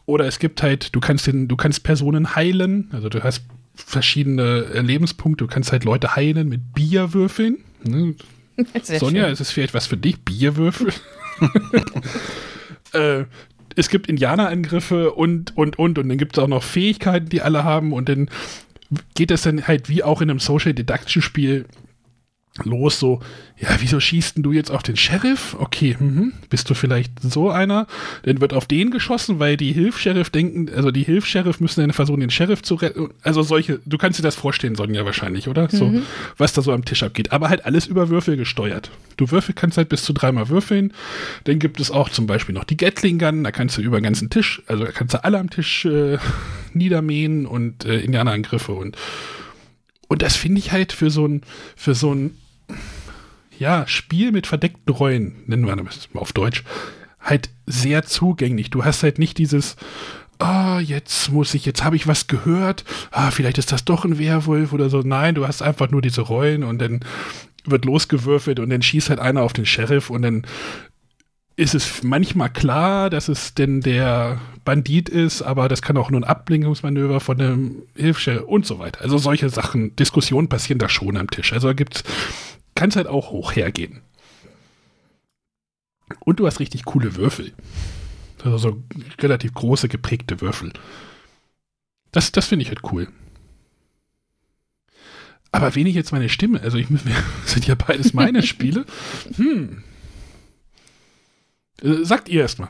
Oder es gibt halt, du kannst den, du kannst Personen heilen, also du hast verschiedene Lebenspunkte, du kannst halt Leute heilen mit Bierwürfeln. Ne? Sonja, schön. ist es vielleicht was für dich? Bierwürfel? äh, es gibt Indianerangriffe und, und, und. Und dann gibt es auch noch Fähigkeiten, die alle haben. Und dann geht es dann halt wie auch in einem Social Deduction Spiel los, so, ja, wieso schießt denn du jetzt auf den Sheriff? Okay, mhm. bist du vielleicht so einer? Dann wird auf den geschossen, weil die Hilfs-Sheriff denken, also die Hilfs-Sheriff müssen dann versuchen, den Sheriff zu retten. Also solche, du kannst dir das vorstellen, Sonja, wahrscheinlich, oder? Mhm. So, was da so am Tisch abgeht. Aber halt alles über Würfel gesteuert. Du Würfel kannst halt bis zu dreimal würfeln. Dann gibt es auch zum Beispiel noch die Gatling Gun, da kannst du über den ganzen Tisch, also da kannst du alle am Tisch äh, niedermähen und äh, Indianerangriffe und und das finde ich halt für so ein, für so ein ja, Spiel mit verdeckten Rollen, nennen wir das mal auf Deutsch, halt sehr zugänglich. Du hast halt nicht dieses, ah, oh, jetzt muss ich, jetzt habe ich was gehört, ah, vielleicht ist das doch ein Werwolf oder so. Nein, du hast einfach nur diese Rollen und dann wird losgewürfelt und dann schießt halt einer auf den Sheriff und dann ist es manchmal klar, dass es denn der Bandit ist, aber das kann auch nur ein Ablenkungsmanöver von einem Hilfsstelle und so weiter. Also solche Sachen, Diskussionen passieren da schon am Tisch. Also da gibt's, kann es halt auch hoch hergehen. Und du hast richtig coole Würfel. Also so relativ große, geprägte Würfel. Das, das finde ich halt cool. Aber wen ich jetzt meine Stimme, also ich, sind ja beides meine Spiele. Hm, äh, sagt ihr erstmal.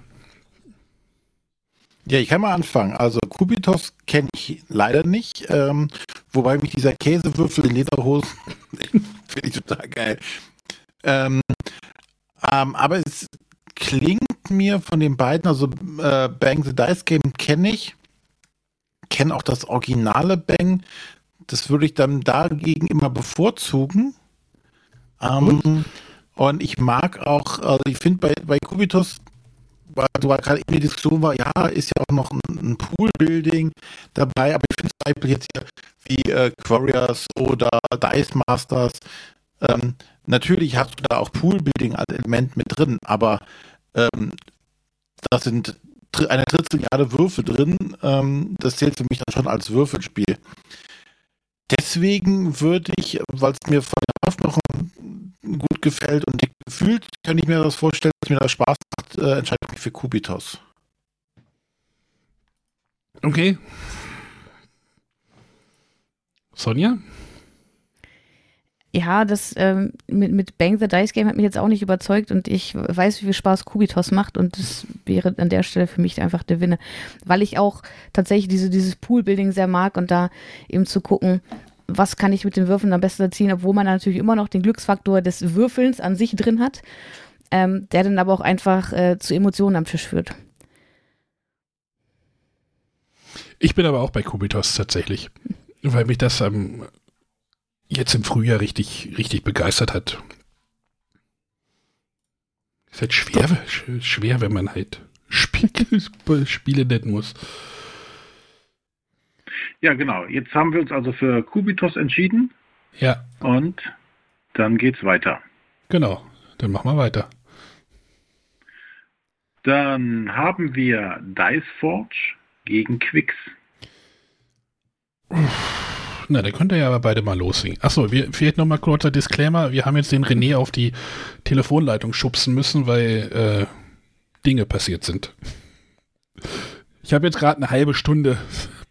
Ja, ich kann mal anfangen. Also Kubitos kenne ich leider nicht, ähm, wobei mich dieser Käsewürfel in Lederhosen finde ich total geil. Ähm, ähm, aber es klingt mir von den beiden, also äh, Bang the Dice Game kenne ich, kenne auch das originale Bang. Das würde ich dann dagegen immer bevorzugen. Ähm, und ich mag auch, also ich finde bei, bei Kubitus, weil du gerade in der Diskussion war, ja, ist ja auch noch ein, ein Pool-Building dabei, aber ich finde zum Beispiel jetzt hier wie äh, Quarriors oder Dice Masters, ähm, natürlich hast du da auch Pool-Building als Element mit drin, aber ähm, da sind eine Dritteljahre Würfel drin, ähm, das zählt für mich dann schon als Würfelspiel. Deswegen würde ich, weil es mir von gut gefällt und gefühlt kann ich mir das vorstellen, dass mir das Spaß macht, äh, entscheide ich mich für Kubitos. Okay. Sonja? Ja, das ähm, mit, mit Bang the Dice Game hat mich jetzt auch nicht überzeugt und ich weiß, wie viel Spaß Kubitos macht und das wäre an der Stelle für mich einfach der Winne. Weil ich auch tatsächlich diese, dieses Pool-Building sehr mag und da eben zu gucken, was kann ich mit den Würfeln am besten erzielen, obwohl man natürlich immer noch den Glücksfaktor des Würfelns an sich drin hat, ähm, der dann aber auch einfach äh, zu Emotionen am Tisch führt. Ich bin aber auch bei Kubitos tatsächlich, weil mich das ähm, jetzt im Frühjahr richtig, richtig begeistert hat. Ist halt schwer, schwer, wenn man halt Spiele, Spiele nennen muss. Ja, genau. Jetzt haben wir uns also für Kubitos entschieden. Ja. Und dann geht's weiter. Genau, dann machen wir weiter. Dann haben wir Dice Forge gegen Quicks. Na, da könnt ihr ja aber beide mal loslegen. Achso, wir, vielleicht nochmal kurzer Disclaimer. Wir haben jetzt den René auf die Telefonleitung schubsen müssen, weil äh, Dinge passiert sind. Ich habe jetzt gerade eine halbe Stunde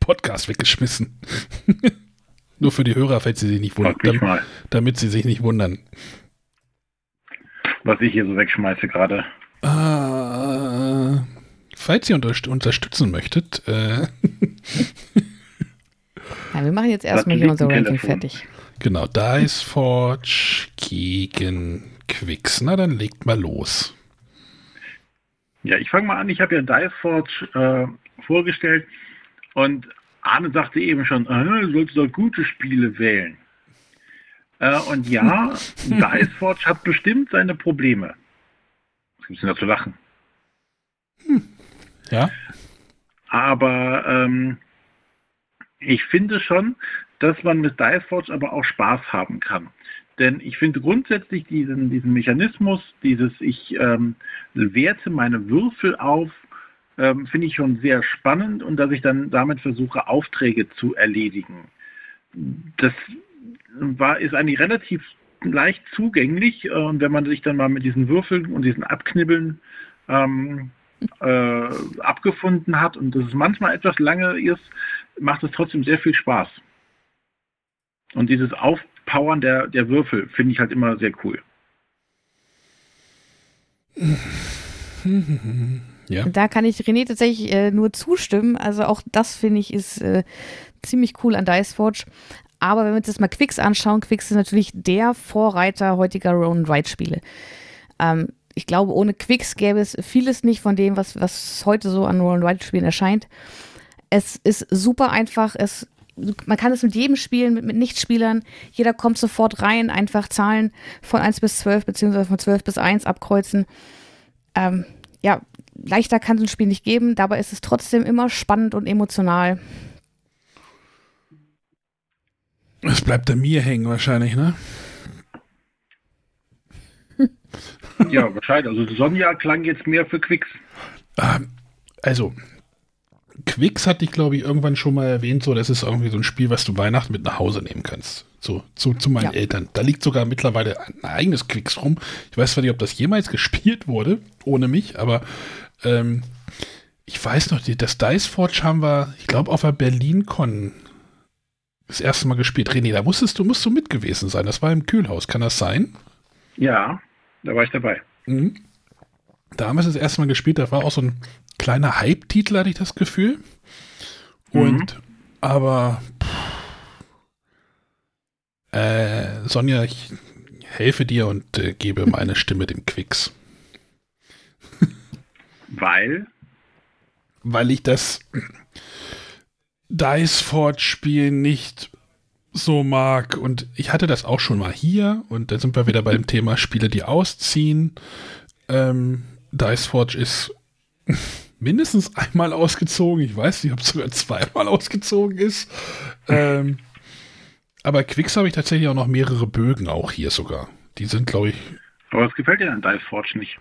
Podcast weggeschmissen. Nur für die Hörer, falls sie sich nicht wundern. Mal, Damit sie sich nicht wundern. was ich hier so wegschmeiße gerade. Äh, falls ihr unterst unterstützen möchtet, äh, Ja, wir machen jetzt erstmal hier unser Ranking Telefon. fertig. genau, Dice Forge gegen Quicks. Na, dann legt mal los. Ja, ich fange mal an. Ich habe ja Dice Forge äh, vorgestellt und Arne sagte eben schon, äh, du sollst doch gute Spiele wählen. Äh, und ja, Dice Forge hat bestimmt seine Probleme. Was gibt's denn da zu lachen? Ja? Aber ähm, ich finde schon, dass man mit Dice Forge aber auch Spaß haben kann. Denn ich finde grundsätzlich diesen, diesen Mechanismus, dieses ich ähm, werte meine Würfel auf, ähm, finde ich schon sehr spannend und dass ich dann damit versuche, Aufträge zu erledigen. Das war, ist eigentlich relativ leicht zugänglich äh, und wenn man sich dann mal mit diesen Würfeln und diesen Abknibbeln ähm, äh, abgefunden hat und dass es manchmal etwas lange ist, macht es trotzdem sehr viel Spaß. Und dieses Aufpowern der, der Würfel finde ich halt immer sehr cool. Ja. Da kann ich René tatsächlich äh, nur zustimmen. Also auch das finde ich ist äh, ziemlich cool an Dice Forge. Aber wenn wir uns jetzt mal Quicks anschauen, Quicks ist natürlich der Vorreiter heutiger Roll-and-Write-Spiele. Ähm, ich glaube, ohne Quicks gäbe es vieles nicht von dem, was, was heute so an Roll-and-Write-Spielen erscheint. Es ist super einfach. Es, man kann es mit jedem spielen, mit, mit Nichtspielern. Jeder kommt sofort rein, einfach Zahlen von 1 bis 12 beziehungsweise von 12 bis 1 abkreuzen. Ähm, ja, leichter kann es ein Spiel nicht geben, dabei ist es trotzdem immer spannend und emotional. Es bleibt an mir hängen wahrscheinlich, ne? Ja, wahrscheinlich. Also Sonja klang jetzt mehr für Quicks. Ähm, Also, Quicks hatte ich, glaube ich, irgendwann schon mal erwähnt, so, das ist irgendwie so ein Spiel, was du Weihnachten mit nach Hause nehmen kannst. So, zu, zu meinen Ja. Eltern. Da liegt sogar mittlerweile ein eigenes Quicks rum. Ich weiß zwar nicht, ob das jemals gespielt wurde, ohne mich, aber ähm, ich weiß noch, das Dice Forge haben wir, ich glaube, auf der BerlinCon das erste Mal gespielt. René, da musstest du, musst du mit gewesen sein. Das war im Kühlhaus, kann das sein? Ja, da war ich dabei. Mhm. Da haben wir es das erste Mal gespielt. Da war auch so ein kleiner Hype-Titel, hatte ich das Gefühl. Und, aber, pff, äh, Sonja, ich helfe dir und äh, gebe meine Stimme dem Quicks. Weil, Weil ich das Dice Forge Spiel nicht so mag. Und ich hatte das auch schon mal hier. Und da sind wir wieder beim Thema Spiele, die ausziehen. Ähm, Dice Forge ist mindestens einmal ausgezogen. Ich weiß nicht, ob es sogar zweimal ausgezogen ist. Ähm, aber Quicks habe ich tatsächlich auch noch mehrere Bögen auch hier sogar. Die sind, glaube ich, aber es gefällt dir an Dice Forge nicht.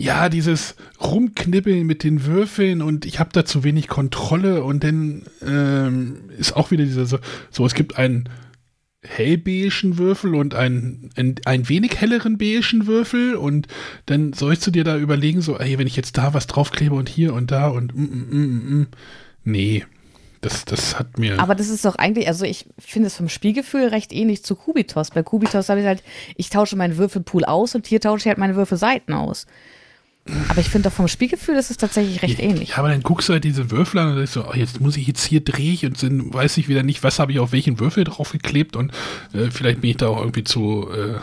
Ja, dieses Rumknibbeln mit den Würfeln und ich habe da zu wenig Kontrolle und dann ähm, ist auch wieder dieser so, so, es gibt einen hellbeischen Würfel und einen, einen, einen wenig helleren beischen Würfel und dann sollst du dir da überlegen, so, ey, wenn ich jetzt da was draufklebe und hier und da und mm, mm, mm, mm. nee, das, das hat mir Aber das ist doch eigentlich, also ich finde es vom Spielgefühl recht ähnlich zu Kubitos. Bei Kubitos habe ich halt, ich tausche meinen Würfelpool aus und hier tausche ich halt meine Würfelseiten aus. Aber ich finde doch vom Spielgefühl ist es tatsächlich recht ähnlich. Ja, aber dann guckst du halt diese Würfel an und denkst so, oh, jetzt muss ich jetzt hier drehe ich und dann weiß ich wieder nicht, was habe ich auf welchen Würfel draufgeklebt und äh, vielleicht bin ich da auch irgendwie zu äh,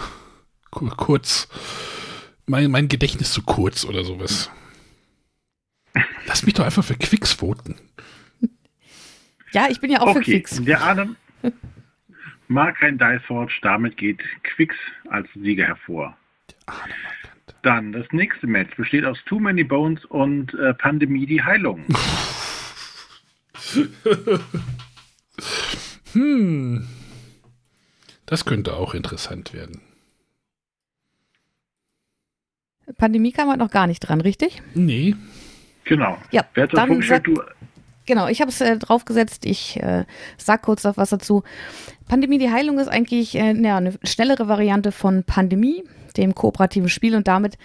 ku- kurz, mein, mein Gedächtnis zu kurz oder sowas. Lass mich doch einfach für Quicks voten. Ja, ich bin ja auch für okay, Quicks. der Arne mag kein Dice Forge, damit geht Quicks als Sieger hervor. Dann das nächste Match besteht aus Too Many Bones und äh, Pandemie die Heilung. Hm. Das könnte auch interessant werden. Pandemie kam halt noch gar nicht dran, richtig? Nee, Genau. Ja, Wer hat das dann vorgestellt? sag, Du, Genau, ich habe es äh, draufgesetzt. Ich äh, sag kurz noch was dazu. Pandemie die Heilung ist eigentlich äh, ja, eine schnellere Variante von Pandemie, dem kooperativen Spiel und damit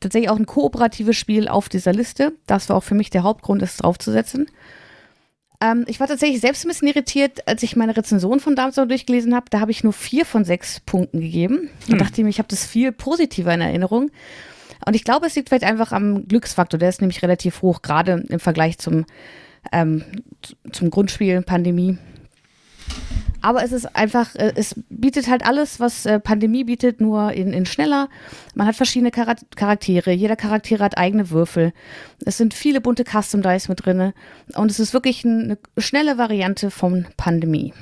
tatsächlich auch ein kooperatives Spiel auf dieser Liste. Das war auch für mich der Hauptgrund, es draufzusetzen. Ähm, ich war tatsächlich selbst ein bisschen irritiert, als ich meine Rezension von damals durchgelesen habe. Da habe ich nur vier von sechs Punkten gegeben und hm. dachte mir, ich habe das viel positiver in Erinnerung. Und ich glaube, es liegt vielleicht einfach am Glücksfaktor. Der ist nämlich relativ hoch, gerade im Vergleich zum, ähm, zum Grundspiel Pandemie. Aber es ist einfach, äh, es bietet halt alles, was äh, Pandemie bietet, nur in, in schneller. Man hat verschiedene Charaktere. Jeder Charakter hat eigene Würfel. Es sind viele bunte Custom Dice mit drin. Und es ist wirklich eine schnelle Variante von Pandemie.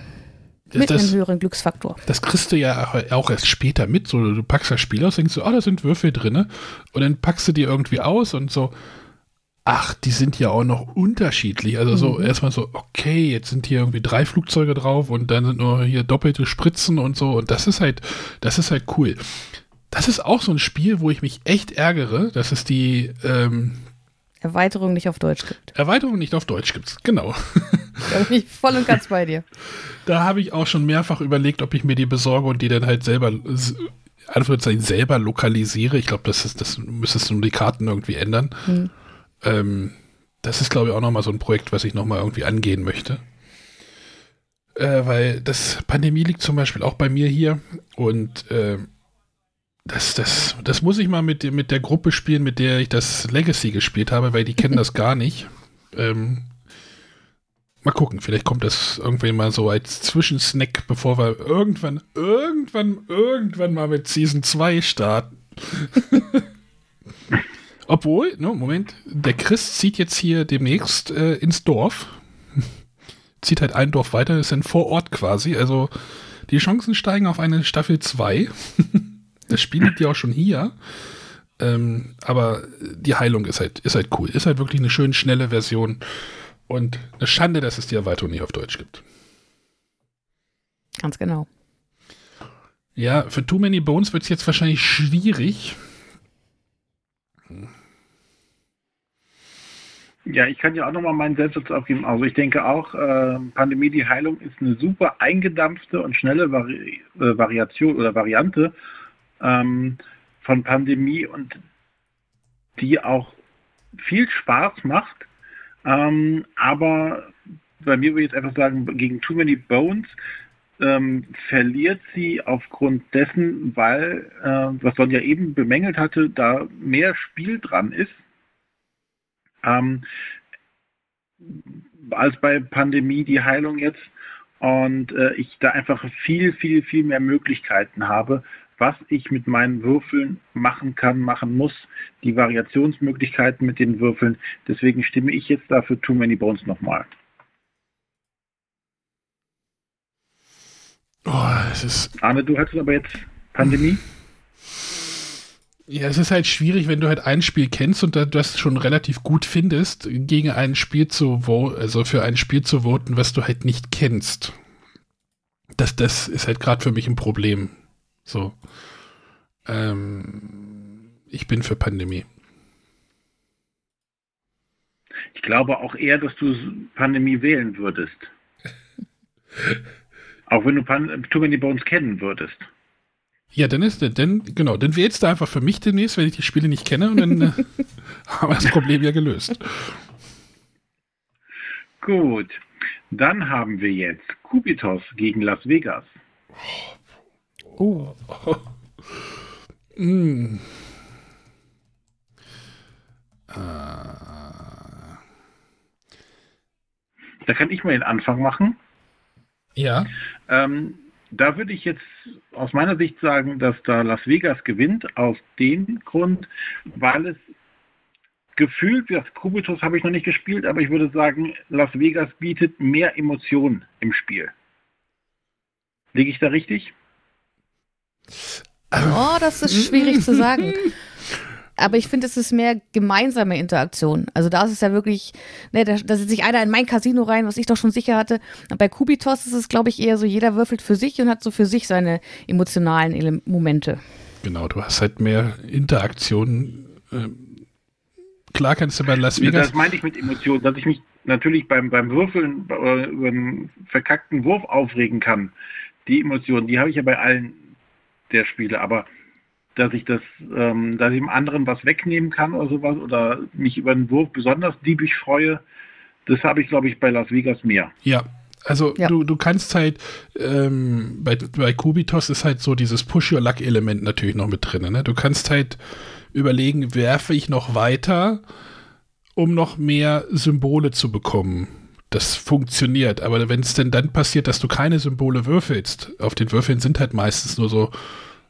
Mit das, einem höheren Glücksfaktor. Das kriegst du ja auch erst später mit. So, du packst das Spiel aus, denkst du, oh, da sind Würfel drin. Und dann packst du die irgendwie aus und so, ach, die sind ja auch noch unterschiedlich. Also so mhm. erstmal so, okay, jetzt sind hier irgendwie drei Flugzeuge drauf und dann sind nur hier doppelte Spritzen und so. Und das ist halt, das ist halt cool. Das ist auch so ein Spiel, wo ich mich echt ärgere, dass es die ähm, Erweiterung nicht auf Deutsch gibt. Erweiterung nicht auf Deutsch gibt, genau. Da bin ich voll und ganz bei dir. Da habe ich auch schon mehrfach überlegt, ob ich mir die besorge und die dann halt selber Anführungszeichen selber lokalisiere. Ich glaube, das ist, das müsstest du nur die Karten irgendwie ändern. Hm. Ähm, das ist, glaube ich, auch nochmal so ein Projekt, was ich nochmal irgendwie angehen möchte. Äh, weil das Pandemie liegt zum Beispiel auch bei mir hier und äh, das, das, das muss ich mal mit, mit der Gruppe spielen, mit der ich das Legacy gespielt habe, weil die kennen das gar nicht. Ähm, mal gucken, vielleicht kommt das irgendwann mal so als Zwischensnack, bevor wir irgendwann, irgendwann, irgendwann mal mit Season 2 starten. Obwohl, no, Moment, der Chris zieht jetzt hier demnächst äh, ins Dorf. zieht halt ein Dorf weiter, ist ein Vorort quasi. Also die Chancen steigen auf eine Staffel 2. das Spiel liegt ja auch schon hier. Ähm, aber die Heilung ist halt, ist halt cool. Ist halt wirklich eine schön schnelle Version. Und eine Schande, dass es die Erweiterung nicht auf Deutsch gibt. Ganz genau. Ja, für Too Many Bones wird es jetzt wahrscheinlich schwierig, Ja, ich kann ja auch nochmal meinen Selbstsatz aufgeben. Also ich denke auch, äh, Pandemie, die Heilung ist eine super eingedampfte und schnelle Vari äh, Variation oder Variante ähm, von Pandemie und die auch viel Spaß macht. Ähm, aber bei mir würde ich jetzt einfach sagen, gegen Too Many Bones ähm, verliert sie aufgrund dessen, weil, äh, was Sonja eben bemängelt hatte, da mehr Spiel dran ist ähm, als bei Pandemie die Heilung jetzt. Und äh, ich da einfach viel, viel, viel mehr Möglichkeiten habe, was ich mit meinen Würfeln machen kann, machen muss, die Variationsmöglichkeiten mit den Würfeln. Deswegen stimme ich jetzt dafür Too Many Bones nochmal. Oh, es ist. Arne, du hattest aber jetzt Pandemie? Ja, es ist halt schwierig, wenn du halt ein Spiel kennst und das schon relativ gut findest, gegen ein Spiel zu voten, also für ein Spiel zu voten, was du halt nicht kennst. Das, das ist halt gerade für mich ein Problem. So. Ähm, ich bin für Pandemie. Ich glaube auch eher, dass du Pandemie wählen würdest. auch wenn du Pan Too Many Bones kennen würdest. Ja, dann ist dann, genau, dann wählst du einfach für mich demnächst, wenn ich die Spiele nicht kenne und dann äh, haben wir das Problem ja gelöst. Gut. Dann haben wir jetzt Kubitos gegen Las Vegas. Oh. oh. Mm. Da kann ich mal den Anfang machen. Ja. Ähm, da würde ich jetzt aus meiner Sicht sagen, dass da Las Vegas gewinnt, aus dem Grund, weil es gefühlt, das Kubitus habe ich noch nicht gespielt, aber ich würde sagen, Las Vegas bietet mehr Emotionen im Spiel. Liege ich da richtig? Oh, das ist schwierig zu sagen. aber ich finde, es ist mehr gemeinsame Interaktion. Also da ist es ja wirklich, ne, da, da setzt sich einer in mein Casino rein, was ich doch schon sicher hatte. Bei Kubitos ist es, glaube ich, eher so, jeder würfelt für sich und hat so für sich seine emotionalen Momente. Genau, du hast halt mehr Interaktion. Ähm, klar kannst du bei Las Vegas. Das meine ich mit Emotionen, dass ich mich natürlich beim, beim Würfeln äh, über einen verkackten Wurf aufregen kann, die Emotionen, die habe ich ja bei allen der Spiele, aber dass ich das, ähm, dass ich dem anderen was wegnehmen kann oder sowas oder mich über einen Wurf besonders diebig freue, das habe ich, glaube ich, bei Las Vegas mehr. Ja, also ja. du, du kannst halt, ähm, bei, bei Kubitos ist halt so dieses Push-Your-Luck-Element natürlich noch mit drin. Ne? Du kannst halt überlegen, werfe ich noch weiter, um noch mehr Symbole zu bekommen. Das funktioniert, aber wenn es denn dann passiert, dass du keine Symbole würfelst, auf den Würfeln sind halt meistens nur so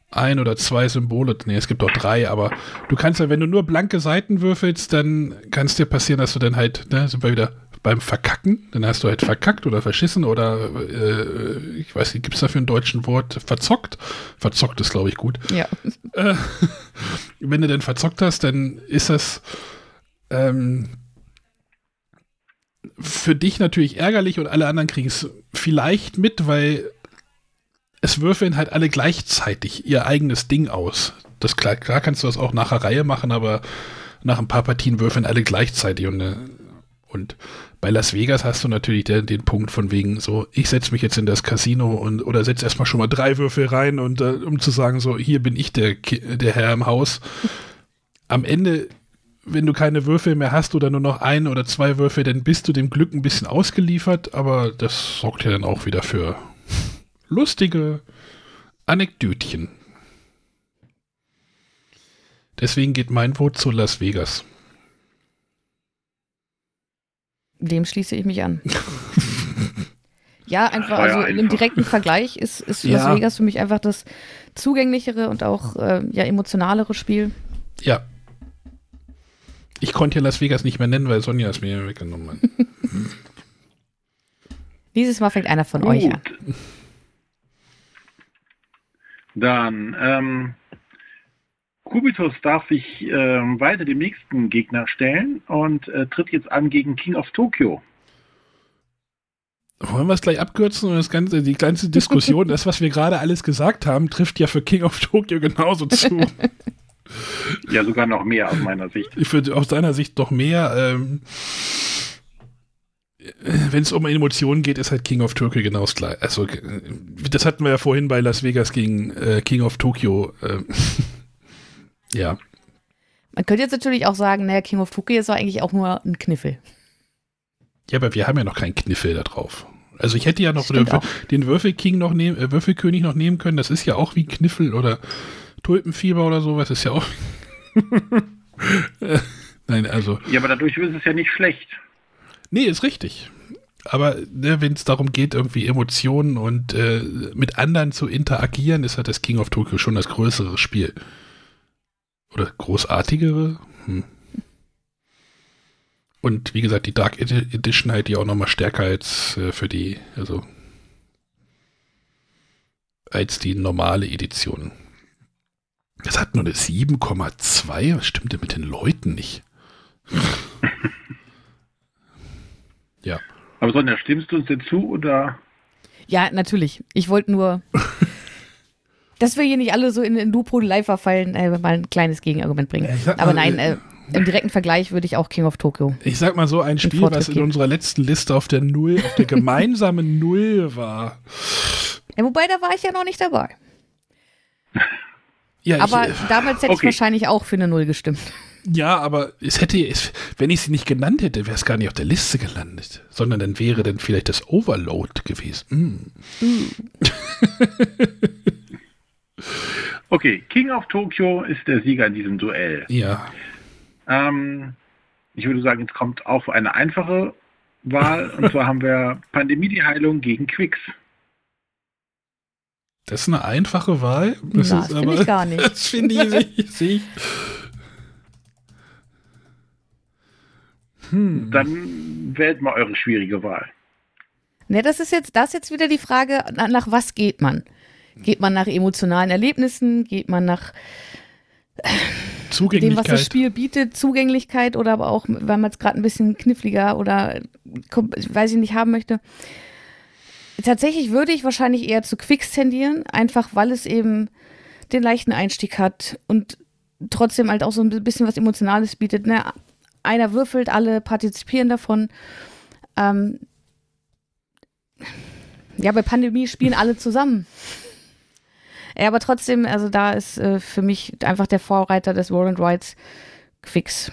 ein oder zwei Symbole, nee, es gibt auch drei, aber du kannst ja, wenn du nur blanke Seiten würfelst, dann kann es dir passieren, dass du dann halt, ne, sind wir wieder beim Verkacken, dann hast du halt verkackt oder verschissen oder äh, ich weiß nicht, gibt es dafür ein deutschen Wort? Verzockt? Verzockt ist, glaube ich, gut. Ja. Äh, wenn du denn verzockt hast, dann ist das ähm, für dich natürlich ärgerlich und alle anderen kriegen es vielleicht mit, weil es würfeln halt alle gleichzeitig ihr eigenes Ding aus. Das klar, klar kannst du das auch nach der Reihe machen, aber nach ein paar Partien würfeln alle gleichzeitig und, äh, und bei Las Vegas hast du natürlich den, den Punkt von wegen so, ich setze mich jetzt in das Casino und oder setze erstmal schon mal drei Würfel rein und uh, um zu sagen so, hier bin ich der, der Herr im Haus. Am Ende, wenn du keine Würfel mehr hast oder nur noch ein oder zwei Würfel, dann bist du dem Glück ein bisschen ausgeliefert, aber das sorgt ja dann auch wieder für lustige Anekdötchen. Deswegen geht mein Wort zu Las Vegas. Dem schließe ich mich an. ja, einfach, also einfach. im direkten Vergleich ist, ist ja. Las Vegas für mich einfach das zugänglichere und auch äh, ja, emotionalere Spiel. Ja. Ich konnte ja Las Vegas nicht mehr nennen, weil Sonja es mir weggenommen hat. Dieses Mal fängt einer von Gut. euch an. Dann, ähm, Kubitus darf sich äh, weiter dem nächsten Gegner stellen und äh, tritt jetzt an gegen King of Tokyo. Wollen wir es gleich abkürzen und das ganze, die ganze Diskussion, das, was wir gerade alles gesagt haben, trifft ja für King of Tokyo genauso zu. ja, sogar noch mehr aus meiner Sicht. Ich würde aus deiner Sicht doch mehr. Ähm, wenn es um Emotionen geht, ist halt King of Tokyo genau das gleiche. Also, das hatten wir ja vorhin bei Las Vegas gegen äh, King of Tokyo. Äh, ja. Man könnte jetzt natürlich auch sagen, naja, King of Tokyo ist doch eigentlich auch nur ein Kniffel. Ja, aber wir haben ja noch keinen Kniffel da drauf. Also ich hätte ja noch den, den Würfelking noch nehmen, äh, Würfelkönig noch nehmen können. Das ist ja auch wie Kniffel oder Tulpenfieber oder sowas. Ist ja auch. Nein, also. Ja, aber dadurch ist es ja nicht schlecht. Nee, ist richtig. Aber ne, wenn es darum geht, irgendwie Emotionen und äh, mit anderen zu interagieren, ist halt das King of Tokyo schon das größere Spiel. Oder großartigere. Hm. Und wie gesagt, die Dark Edition halt die auch nochmal stärker als äh, für die, also als die normale Edition. Das hat nur eine 7,2. Was stimmt denn mit den Leuten nicht? Ja. Aber Sonja, stimmst du uns denn zu oder? Ja, natürlich. Ich wollte nur, dass wir hier nicht alle so in, in Lupo-Live verfallen, äh, mal ein kleines Gegenargument bringen. Aber nein, äh, im direkten Vergleich würde ich auch King of Tokyo. Ich sag mal so, ein Spiel, was in geben. unserer letzten Liste auf der Null, auf der gemeinsamen Null war. Ja, wobei, da war ich ja noch nicht dabei. Ja, Aber ich, äh, damals hätte okay. ich wahrscheinlich auch für eine Null gestimmt. Ja, aber es hätte, es, wenn ich sie nicht genannt hätte, wäre es gar nicht auf der Liste gelandet, sondern dann wäre dann vielleicht das Overload gewesen. Mm. okay, King of Tokyo ist der Sieger in diesem Duell. Ja. Ähm, ich würde sagen, jetzt kommt auch eine einfache Wahl, und zwar haben wir Pandemie die Heilung gegen Quicks. Das ist eine einfache Wahl. Das, das finde ich gar nicht. Das finde ich, ich, Hm. Dann wählt mal eure schwierige Wahl. Ne, das ist jetzt, das ist jetzt wieder die Frage, nach was geht man? Geht man nach emotionalen Erlebnissen? Geht man nach Zugänglichkeit. dem, was das Spiel bietet, Zugänglichkeit oder aber auch, weil man es gerade ein bisschen kniffliger oder weiß ich nicht haben möchte. Tatsächlich würde ich wahrscheinlich eher zu Quicks tendieren, einfach weil es eben den leichten Einstieg hat und trotzdem halt auch so ein bisschen was Emotionales bietet. Ne? Einer würfelt, alle partizipieren davon. Ähm, ja, bei Pandemie spielen alle zusammen. Ja, aber trotzdem, also da ist äh, für mich einfach der Vorreiter des and Rides Quicks.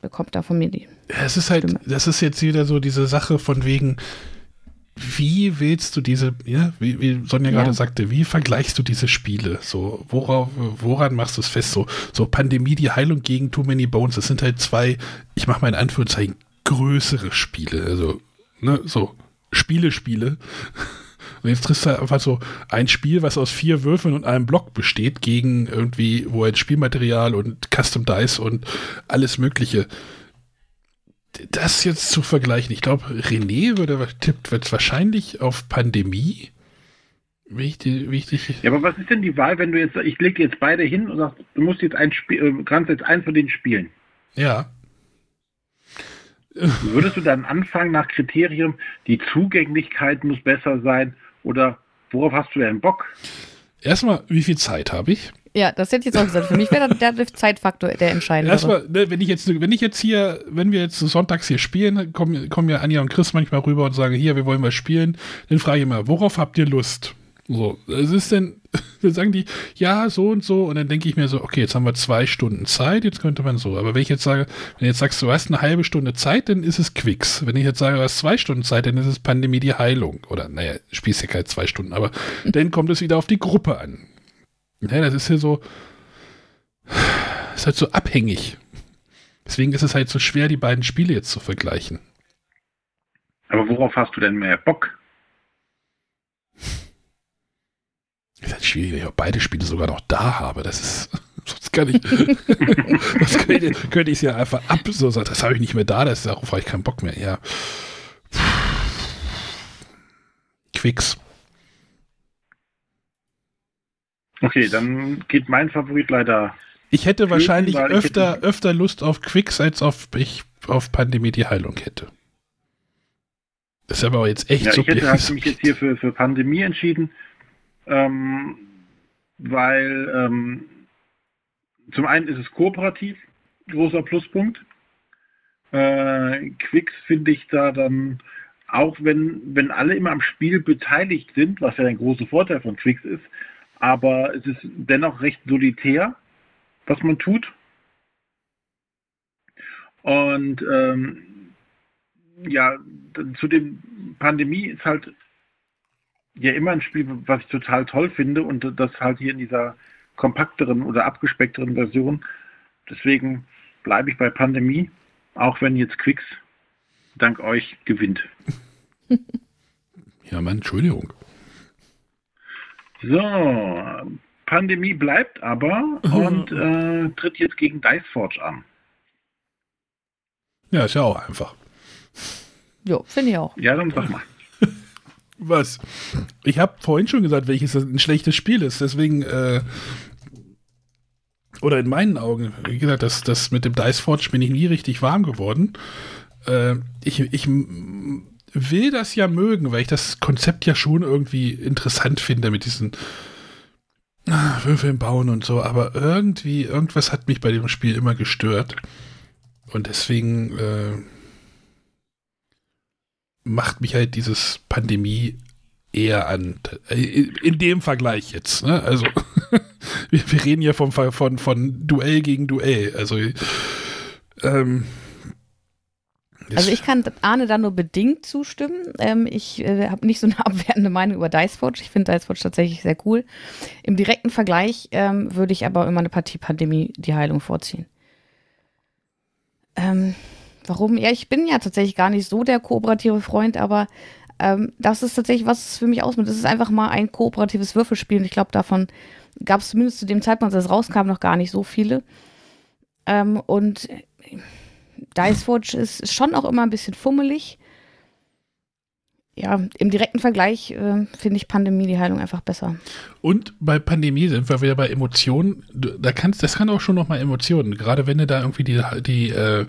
Bekommt da von mir die. Ja, es ist halt, Stimme. das ist jetzt wieder so diese Sache von wegen, wie willst du diese, ja, wie, wie Sonja Ja. gerade sagte, wie vergleichst du diese Spiele? So, worauf, woran machst du es fest? So, so Pandemie, die Heilung gegen Too Many Bones, das sind halt zwei, ich mache mal in Anführungszeichen, größere Spiele. Also, ne, so Spiele, Spiele. Und jetzt triffst du einfach so ein Spiel, was aus vier Würfeln und einem Block besteht, gegen irgendwie, wo halt Spielmaterial und Custom Dice und alles Mögliche das jetzt zu vergleichen, ich glaube, René würde tippt wird wahrscheinlich auf Pandemie. Wichtig, wichtig. Ja, aber was ist denn die Wahl, wenn du jetzt, ich lege jetzt beide hin und sag, du musst jetzt ein Spiel, äh, kannst jetzt eins von denen spielen. Ja. Würdest du dann anfangen nach Kriterium, die Zugänglichkeit muss besser sein oder worauf hast du denn Bock? Erstmal, wie viel Zeit habe ich? Ja, das hätte ich jetzt auch gesagt. Für mich wäre der, Zeitfaktor der entscheidende. Erstmal, ne, wenn ich jetzt, wenn ich jetzt hier, wenn wir jetzt sonntags hier spielen, kommen, kommen ja Anja und Chris manchmal rüber und sagen, hier, wir wollen was spielen. Dann frage ich immer, worauf habt ihr Lust? So, es ist denn, dann sagen die, ja, so und so, und dann denke ich mir so, okay, jetzt haben wir zwei Stunden Zeit, jetzt könnte man so. Aber wenn ich jetzt sage, wenn du jetzt sagst, du hast eine halbe Stunde Zeit, dann ist es Quicks. Wenn ich jetzt sage, du hast zwei Stunden Zeit, dann ist es Pandemie die Heilung. Oder, naja, spielst ja keine zwei Stunden, aber dann kommt es wieder auf die Gruppe an. Ja, das ist ja so, ist halt so abhängig. Deswegen ist es halt so schwer, die beiden Spiele jetzt zu vergleichen. Aber worauf hast du denn mehr Bock? ist halt schwierig, wenn ich auch beide Spiele sogar noch da habe. Das ist, sonst kann ich, das könnte, könnte ich es ja einfach ab, so sagen, das habe ich nicht mehr da, das ist darauf habe ich keinen Bock mehr, ja. Quicks. Okay, dann geht mein Favorit leider. Ich hätte wahrscheinlich öfter, hätte- öfter Lust auf Quicks, als auf ich auf Pandemie die Heilung hätte. Das ist aber auch jetzt echt Ja, ich hätte halt mich jetzt hier für, für Pandemie entschieden, ähm, weil ähm, zum einen ist es kooperativ, großer Pluspunkt. Äh, Quicks finde ich da dann, auch wenn, wenn alle immer am Spiel beteiligt sind, was ja ein großer Vorteil von Quicks ist, aber es ist dennoch recht solitär, was man tut. Und ähm, ja, zu dem Pandemie ist halt ja immer ein Spiel, was ich total toll finde und das halt hier in dieser kompakteren oder abgespeckteren Version. Deswegen bleibe ich bei Pandemie, auch wenn jetzt Quicks dank euch gewinnt. Ja, Mann, Entschuldigung. So, Pandemie bleibt aber und äh, tritt jetzt gegen Diceforge an. Ja, ist ja auch einfach. Jo, finde ich auch. Ja, dann sag mal. Was? Ich habe vorhin schon gesagt, welches ein schlechtes Spiel ist. Deswegen, äh, oder in meinen Augen, wie gesagt, das, das mit dem Dice Forge bin ich nie richtig warm geworden. Äh, ich, ich will das ja mögen, weil ich das Konzept ja schon irgendwie interessant finde mit diesen ah, Würfeln bauen und so. Aber irgendwie, irgendwas hat mich bei dem Spiel immer gestört. Und deswegen, äh, macht mich halt dieses Pandemie eher an. Äh, In dem Vergleich jetzt. Ne? Also, wir, reden ja vom, von, von Duell gegen Duell. Also, ähm, Also ich kann Arne da nur bedingt zustimmen. Ähm, ich äh, habe nicht so eine abwertende Meinung über Diceforge. Ich finde Diceforge tatsächlich sehr cool. Im direkten Vergleich ähm, würde ich aber immer eine Partie Pandemie die Heilung vorziehen. Ähm, warum? Ja, ich bin ja tatsächlich gar nicht so der kooperative Freund, aber ähm, das ist tatsächlich, was es für mich ausmacht. Es ist einfach mal ein kooperatives Würfelspiel und ich glaube, davon gab es zumindest zu dem Zeitpunkt, als es rauskam, noch gar nicht so viele. Ähm, und Diceforge ist, ist schon auch immer ein bisschen fummelig. Ja, im direkten Vergleich äh, finde ich Pandemie die Heilung einfach besser. Und bei Pandemie sind wir wieder bei Emotionen. Da kannst, das kann auch schon noch mal Emotionen. Gerade wenn du da irgendwie die, die, äh,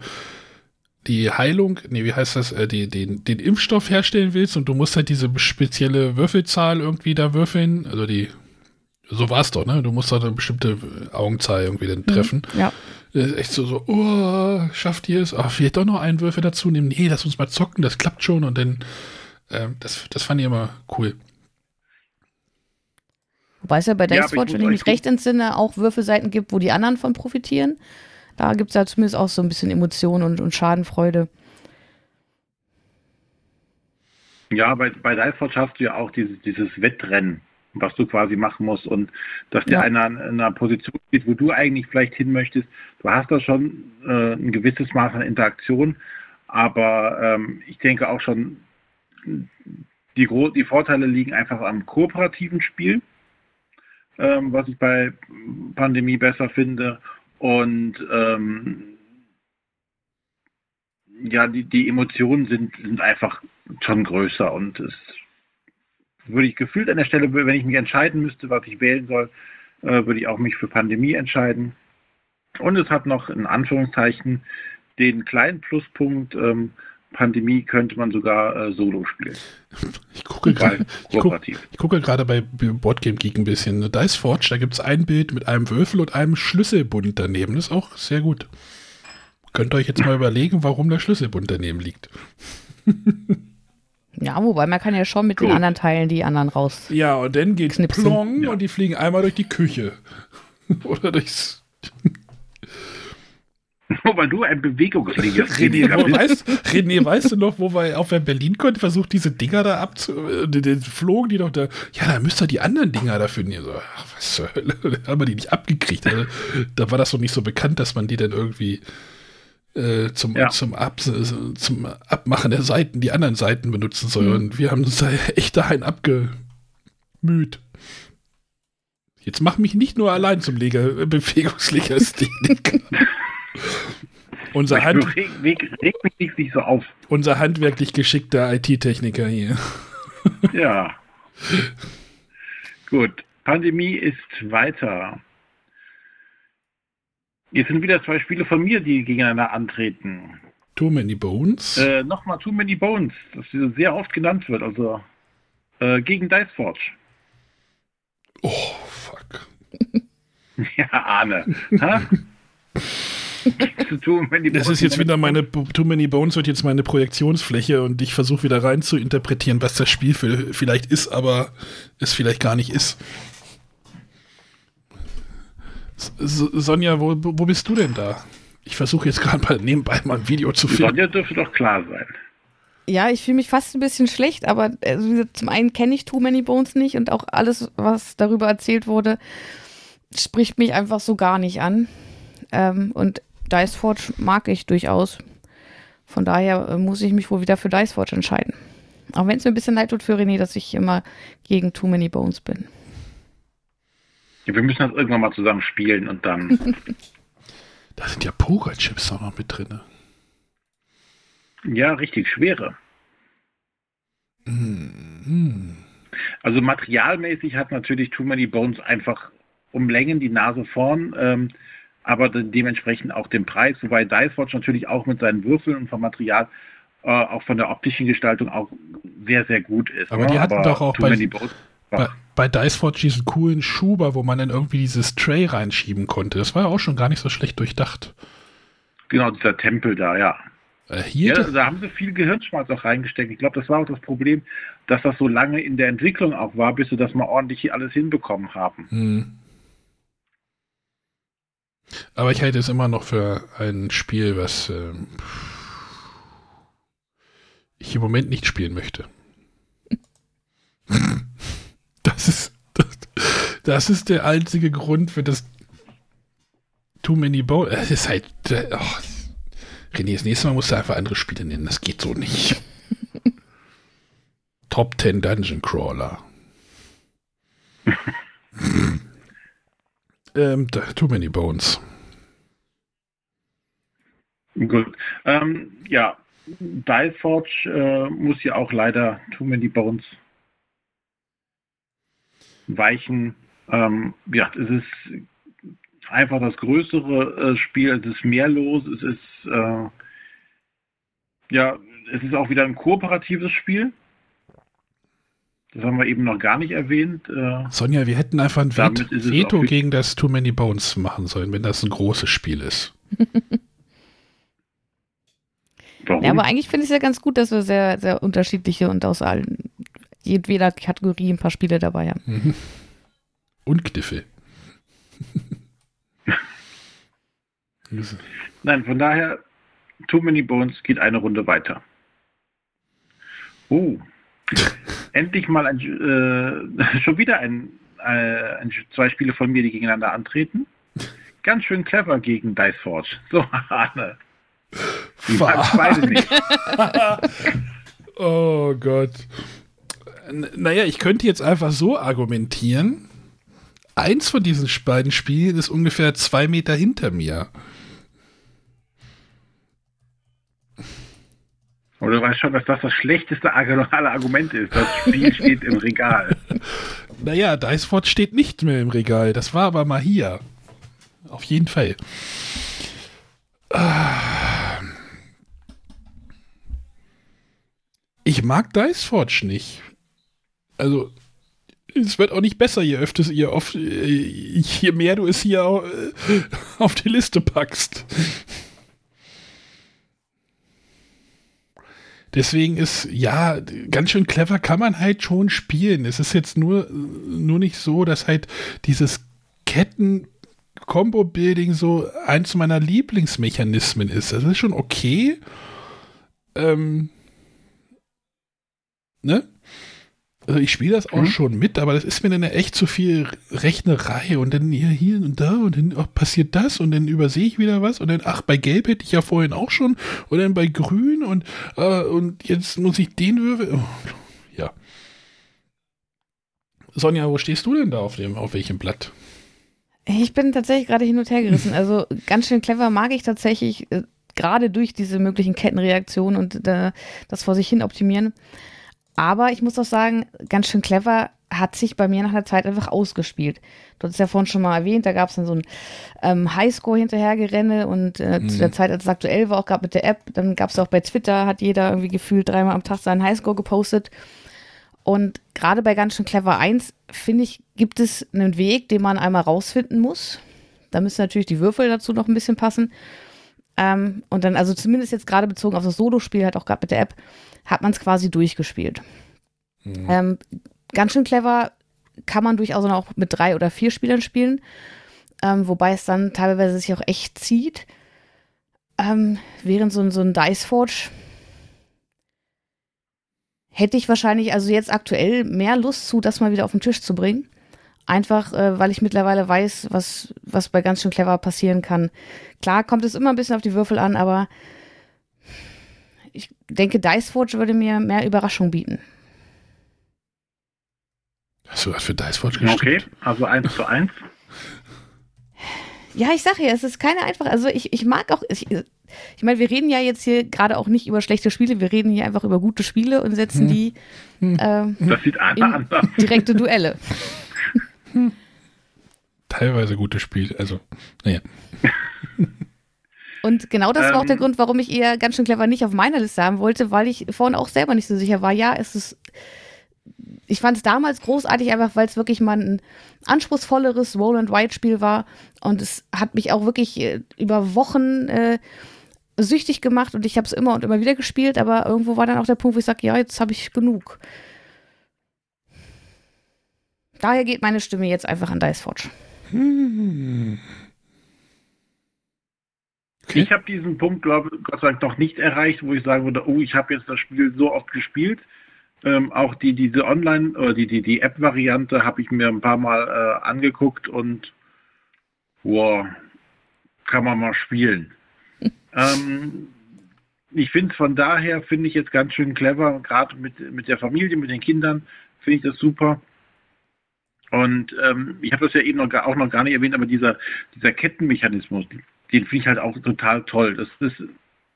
die Heilung, nee, wie heißt das, äh, die, den, den Impfstoff herstellen willst und du musst halt diese spezielle Würfelzahl irgendwie da würfeln, also die So war es doch, ne? Du musst doch eine bestimmte Augenzahl irgendwie dann treffen. Mhm, ja. Äh, Echt so, so, oh, schafft ihr es? Ach, vielleicht doch noch einen Würfel dazu nehmen. Nee, lass uns mal zocken, das klappt schon. Und dann, ähm, das, das fand ich immer cool. Wobei es ja bei Ja, aber Dice ich Watch, muss wenn ich mich recht entsinne, auch Würfelseiten gibt, wo die anderen von profitieren. Da gibt es ja zumindest auch so ein bisschen Emotionen und, und Schadenfreude. Ja, bei, bei Diceforge hast du ja auch dieses, dieses Wettrennen, was du quasi machen musst und dass der Ja. einer in einer Position ist, wo du eigentlich vielleicht hin möchtest. Du hast da schon äh, ein gewisses Maß an Interaktion, aber ähm, ich denke auch schon, die, die Vorteile liegen einfach am kooperativen Spiel, ähm, was ich bei Pandemie besser finde und ähm, ja, die, die Emotionen sind, sind einfach schon größer und es würde ich gefühlt an der Stelle, wenn ich mich entscheiden müsste, was ich wählen soll, äh, würde ich auch mich für Pandemie entscheiden. Und es hat noch in Anführungszeichen den kleinen Pluspunkt, ähm, Pandemie könnte man sogar äh, solo spielen. Ich gucke gerade. Ich, guck, kooperativ. ich gucke gerade bei Boardgame Geek ein bisschen. Dice Forge, da gibt es ein Bild mit einem Würfel und einem Schlüsselbund daneben. Das ist auch sehr gut. Könnt ihr euch jetzt mal überlegen, warum der Schlüsselbund daneben liegt. Ja, wobei man kann ja schon mit den Gut. anderen Teilen die anderen raus. Ja, und dann geht Knipsen. Plong Ja. und die fliegen einmal durch die Küche. Oder durchs. Weil du ein Bewegungsliga René, weißt, René, weißt du noch, wo wir auf Berlin konnten, versucht diese Dinger da abzu. äh, Die, die flogen die doch da. Ja, da müsst ihr die anderen Dinger dafür nehmen. So, ach, was zur Hölle? Da haben wir die nicht abgekriegt. Also, da war das noch nicht so bekannt, dass man die dann irgendwie äh, zum, Ja. zum, Ab, zum Abmachen der Seiten, die anderen Seiten benutzen soll. Und wir haben uns da echt dahin abgemüht. Jetzt mach mich nicht nur allein zum Leger, Bewegungslegastheniker. Unser, Hand, so unser handwerklich geschickter IT-Techniker hier. Ja. Gut. Pandemie ist weiter. Jetzt sind wieder zwei Spiele von mir, die gegeneinander antreten. Too Many Bones. Äh, Nochmal Too Many Bones, das sehr oft genannt wird, also äh, gegen Dice Forge. oh, fuck. Ja, Arne. Ha? Too Many Das Bones. ist jetzt wieder meine, Too Many Bones wird jetzt meine Projektionsfläche und ich versuche wieder rein zu interpretieren, was das Spiel für, vielleicht ist, aber es vielleicht gar nicht ist. Sonja, wo, wo bist du denn da? Ich versuche jetzt gerade mal nebenbei mal ein Video zu finden. Sonja dürfte doch klar sein. Ja, ich fühle mich fast ein bisschen schlecht, aber also, zum einen kenne ich Too Many Bones nicht und auch alles, was darüber erzählt wurde, spricht mich einfach so gar nicht an. Ähm, und Dice Forge mag ich durchaus. Von daher äh, muss ich mich wohl wieder für Dice Forge entscheiden. Auch wenn es mir ein bisschen leid tut für René, dass ich immer gegen Too Many Bones bin. Ja, wir müssen das irgendwann mal zusammen spielen und dann. Da sind ja Pokerchips auch noch mit drin. ja, richtig schwere. Mm, Also materialmäßig hat natürlich Too Many Bones einfach um Längen die Nase vorn, ähm, aber de dementsprechend auch den Preis, wobei Dicewatch natürlich auch mit seinen Würfeln und vom Material äh, auch von der optischen Gestaltung auch sehr, sehr gut ist. Aber ne? die hatten doch auch Too bei- Many Bones, Bei, bei Dice Forge diesen coolen Schuber, wo man dann irgendwie dieses Tray reinschieben konnte. Das war ja auch schon gar nicht so schlecht durchdacht. genau, dieser Tempel da, ja. Äh, hier, Ja, da haben sie viel Gehirnschmalz auch reingesteckt. Ich glaube, das war auch das Problem, dass das so lange in der Entwicklung auch war, bis sie das mal ordentlich hier alles hinbekommen haben. Hm. Aber ich halte es immer noch für ein Spiel, was ähm, ich im Moment nicht spielen möchte. Das ist, der einzige Grund für das Too Many Bowl. Es ist halt. äh, Oh. René, das nächste Mal musst du einfach andere Spiele nennen. Das geht so nicht. Top 10 Dungeon Crawler. ähm, Too Many Bones. Gut. Ähm, ja, Diceforge äh, muss ja auch leider Too Many Bones weichen. Ähm, ja, es ist einfach das größere äh, Spiel, es ist mehr los, es ist äh, ja, es ist auch wieder ein kooperatives Spiel. Das haben wir eben noch gar nicht erwähnt. Äh, Sonja, wir hätten einfach ein Veto gegen das Too Many Bones machen sollen, wenn das ein großes Spiel ist. warum? Ja, aber eigentlich finde ich es ja ganz gut, dass wir sehr, sehr unterschiedliche und aus allen, jeder Kategorie ein paar Spiele dabei haben. Und Kniffel. Nein, von daher, Too Many Bones geht eine Runde weiter. Oh, endlich mal ein, äh, schon wieder ein, äh, ein, zwei Spiele von mir, die gegeneinander antreten. Ganz schön clever gegen Dice Forge. So, Arne. Ich beide nicht. oh Gott. N naja, ich könnte jetzt einfach so argumentieren. Eins von diesen beiden Spielen ist ungefähr zwei Meter hinter mir. Oder du weißt schon, dass das das schlechteste regionale Argument ist. Das Spiel steht im Regal. Naja, Dice Forge steht nicht mehr im Regal. Das war aber mal hier. Auf jeden Fall. Ich mag Dice Forge nicht. Also, es wird auch nicht besser, je öfter ihr oft, äh, je mehr du es hier äh, auf die Liste packst. Deswegen ist, ja, ganz schön clever kann man halt schon spielen. Es ist jetzt nur, nur nicht so, dass halt dieses Ketten-Combo-Building so eins meiner Lieblingsmechanismen ist. Das ist schon okay. Ähm, ne? Also ich spiele das auch Mhm. schon mit, aber das ist mir dann ja echt zu viel Rechnerei und dann hier, hier und da und dann ach, passiert das und dann übersehe ich wieder was und dann, ach, bei Gelb hätte ich ja vorhin auch schon und dann bei Grün und, äh, und jetzt muss ich den Würfel. Oh, ja. Sonja, wo stehst du denn da auf dem, auf welchem Blatt? Ich bin tatsächlich gerade hin und her gerissen. Also ganz schön clever mag ich tatsächlich, äh, gerade durch diese möglichen Kettenreaktionen und äh, das vor sich hin optimieren. Aber ich muss auch sagen, ganz schön clever hat sich bei mir nach einer Zeit einfach ausgespielt. Du hast es ja vorhin schon mal erwähnt, da gab es dann so ein ähm, Highscore hinterhergerenne und äh, zu der Zeit, als es aktuell war, auch gerade mit der App, dann gab es auch bei Twitter, hat jeder irgendwie gefühlt dreimal am Tag seinen Highscore gepostet. Und gerade bei ganz schön clever 1, finde ich, gibt es einen Weg, den man einmal rausfinden muss. Da müssen natürlich die Würfel dazu noch ein bisschen passen. Ähm, und dann, also zumindest jetzt gerade bezogen auf das Solo-Spiel, halt auch gerade mit der App, hat man es quasi durchgespielt. Ähm, ganz schön clever kann man durchaus auch mit drei oder vier Spielern spielen, ähm, wobei es dann teilweise sich auch echt zieht. Ähm, während so, ein- so ein Dice Forge hätte ich wahrscheinlich also jetzt aktuell mehr Lust zu, das mal wieder auf den Tisch zu bringen. Einfach, äh, weil ich mittlerweile weiß, was, was bei ganz schön clever passieren kann. Klar kommt es immer ein bisschen auf die Würfel an, aber ich denke, Dice Forge würde mir mehr Überraschung bieten. Hast du was für Dice Forge gestimmt? Okay, also 1 zu 1. Ja, ich sage ja, es ist keine einfache. Also ich, ich mag auch, ich, ich meine, wir reden ja jetzt hier gerade auch nicht über schlechte Spiele, wir reden hier einfach über gute Spiele und setzen die ähm, Das sieht in anders. direkte Duelle. Teilweise gutes Spiel, also, naja. Und genau das war auch Ähm. der Grund, warum ich eher ganz schön clever nicht auf meiner Liste haben wollte, weil ich vorhin auch selber nicht so sicher war. Ja, es ist. Ich fand es damals großartig, einfach weil es wirklich mal ein anspruchsvolleres Roll-and-Ride-Spiel war. Und es hat mich auch wirklich äh, über Wochen äh, süchtig gemacht und ich habe es immer und immer wieder gespielt, aber irgendwo war dann auch der Punkt, wo ich sage, ja, jetzt habe ich genug. Daher geht meine Stimme jetzt einfach an Dice Forge. Okay. Ich habe diesen Punkt, glaube Gott sei Dank, noch nicht erreicht, wo ich sagen würde, oh, ich habe jetzt das Spiel so oft gespielt. Ähm, auch die diese Online oder die die die App-Variante habe ich mir ein paar Mal äh, angeguckt und wow, kann man mal spielen. ähm, ich finde es von daher finde ich jetzt ganz schön clever, gerade mit mit der Familie, mit den Kindern finde ich das super. Und ähm, ich habe das ja eben noch auch noch gar nicht erwähnt, aber dieser dieser Kettenmechanismus, den finde ich halt auch total toll. Das ist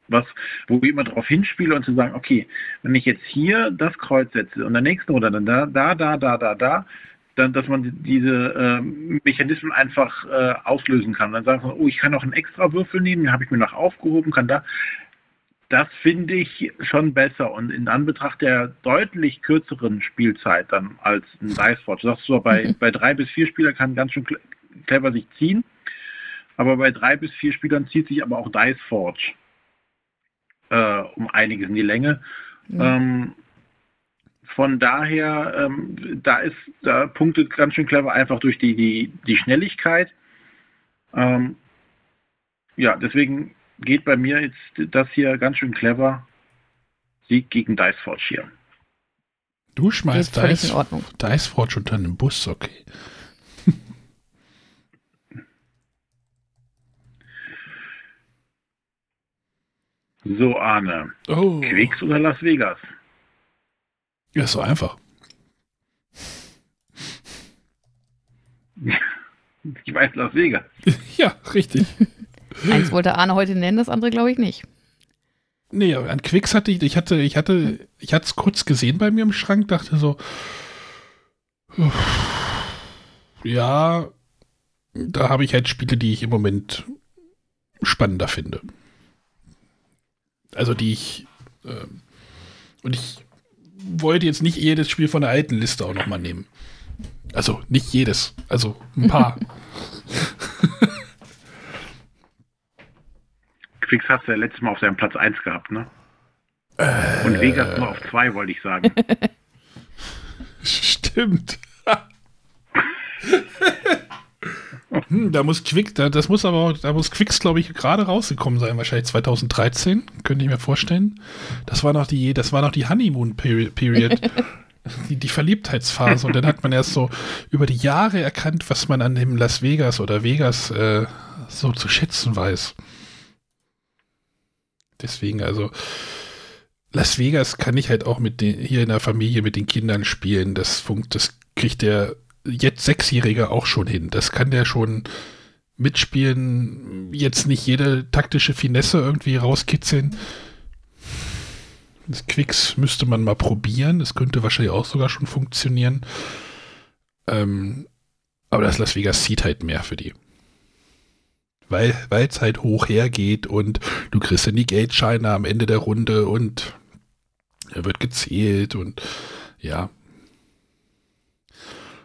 was, wo ich immer darauf hinspiele und zu sagen, okay, wenn ich jetzt hier das Kreuz setze und der nächsten oder dann da, da, da, da, da, da, dann, dass man diese ähm, Mechanismen einfach äh, auslösen kann. Dann sagt man, oh, ich kann noch einen extra Würfel nehmen, den habe ich mir noch aufgehoben, kann da. das finde ich schon besser und in Anbetracht der deutlich kürzeren Spielzeit dann als ein Dice. Du sagst so, bei, bei drei bis vier Spielern kann ganz schön clever sich ziehen, aber bei drei bis vier Spielern zieht sich aber auch Dice Forge äh, um einiges in die Länge. Mhm. Ähm, von daher, ähm, da ist, da punktet ganz schön clever einfach durch die, die, die Schnelligkeit. Ähm, ja, deswegen geht bei mir jetzt das hier ganz schön clever. Sieg gegen Dice Forge hier. Du schmeißt Dice, Dice Forge unter einen Bus, okay. So, Arne. Oh. Quicks oder Las Vegas? Ja, ist so einfach. Ich weiß Las Vegas. ja, richtig. Eins wollte Arne heute nennen, das andere glaube ich nicht. Nee, an Quicks hatte ich, ich hatte, ich hatte, ich hatte es kurz gesehen bei mir im Schrank, dachte so, ja, da habe ich halt Spiele, die ich im Moment spannender finde. Also die ich, äh, und ich wollte jetzt nicht jedes Spiel von der alten Liste auch nochmal nehmen. Also nicht jedes, also ein paar. Quicks hast du ja letztes Mal auf seinem Platz 1 gehabt, ne? Äh, Und Vegas nur auf 2, wollte ich sagen. Stimmt. hm, da muss Quick, da, das muss aber, da muss Quicks, glaube ich, gerade rausgekommen sein, wahrscheinlich 2013, könnte ich mir vorstellen. Das war noch die, das war noch die Honeymoon Period. die, die Verliebtheitsphase und dann hat man erst so über die Jahre erkannt, was man an dem Las Vegas oder Vegas äh, so zu schätzen weiß. Deswegen, also Las Vegas kann ich halt auch mit den, hier in der Familie mit den Kindern spielen. Das funkt, das kriegt der jetzt Sechsjährige auch schon hin. Das kann der schon mitspielen. Jetzt nicht jede taktische Finesse irgendwie rauskitzeln. Das Quicks müsste man mal probieren. Das könnte wahrscheinlich auch sogar schon funktionieren. Ähm, aber das Las Vegas zieht halt mehr für die weil es halt hoch hergeht und du kriegst dann die Geldscheine am Ende der Runde und er wird gezählt und ja.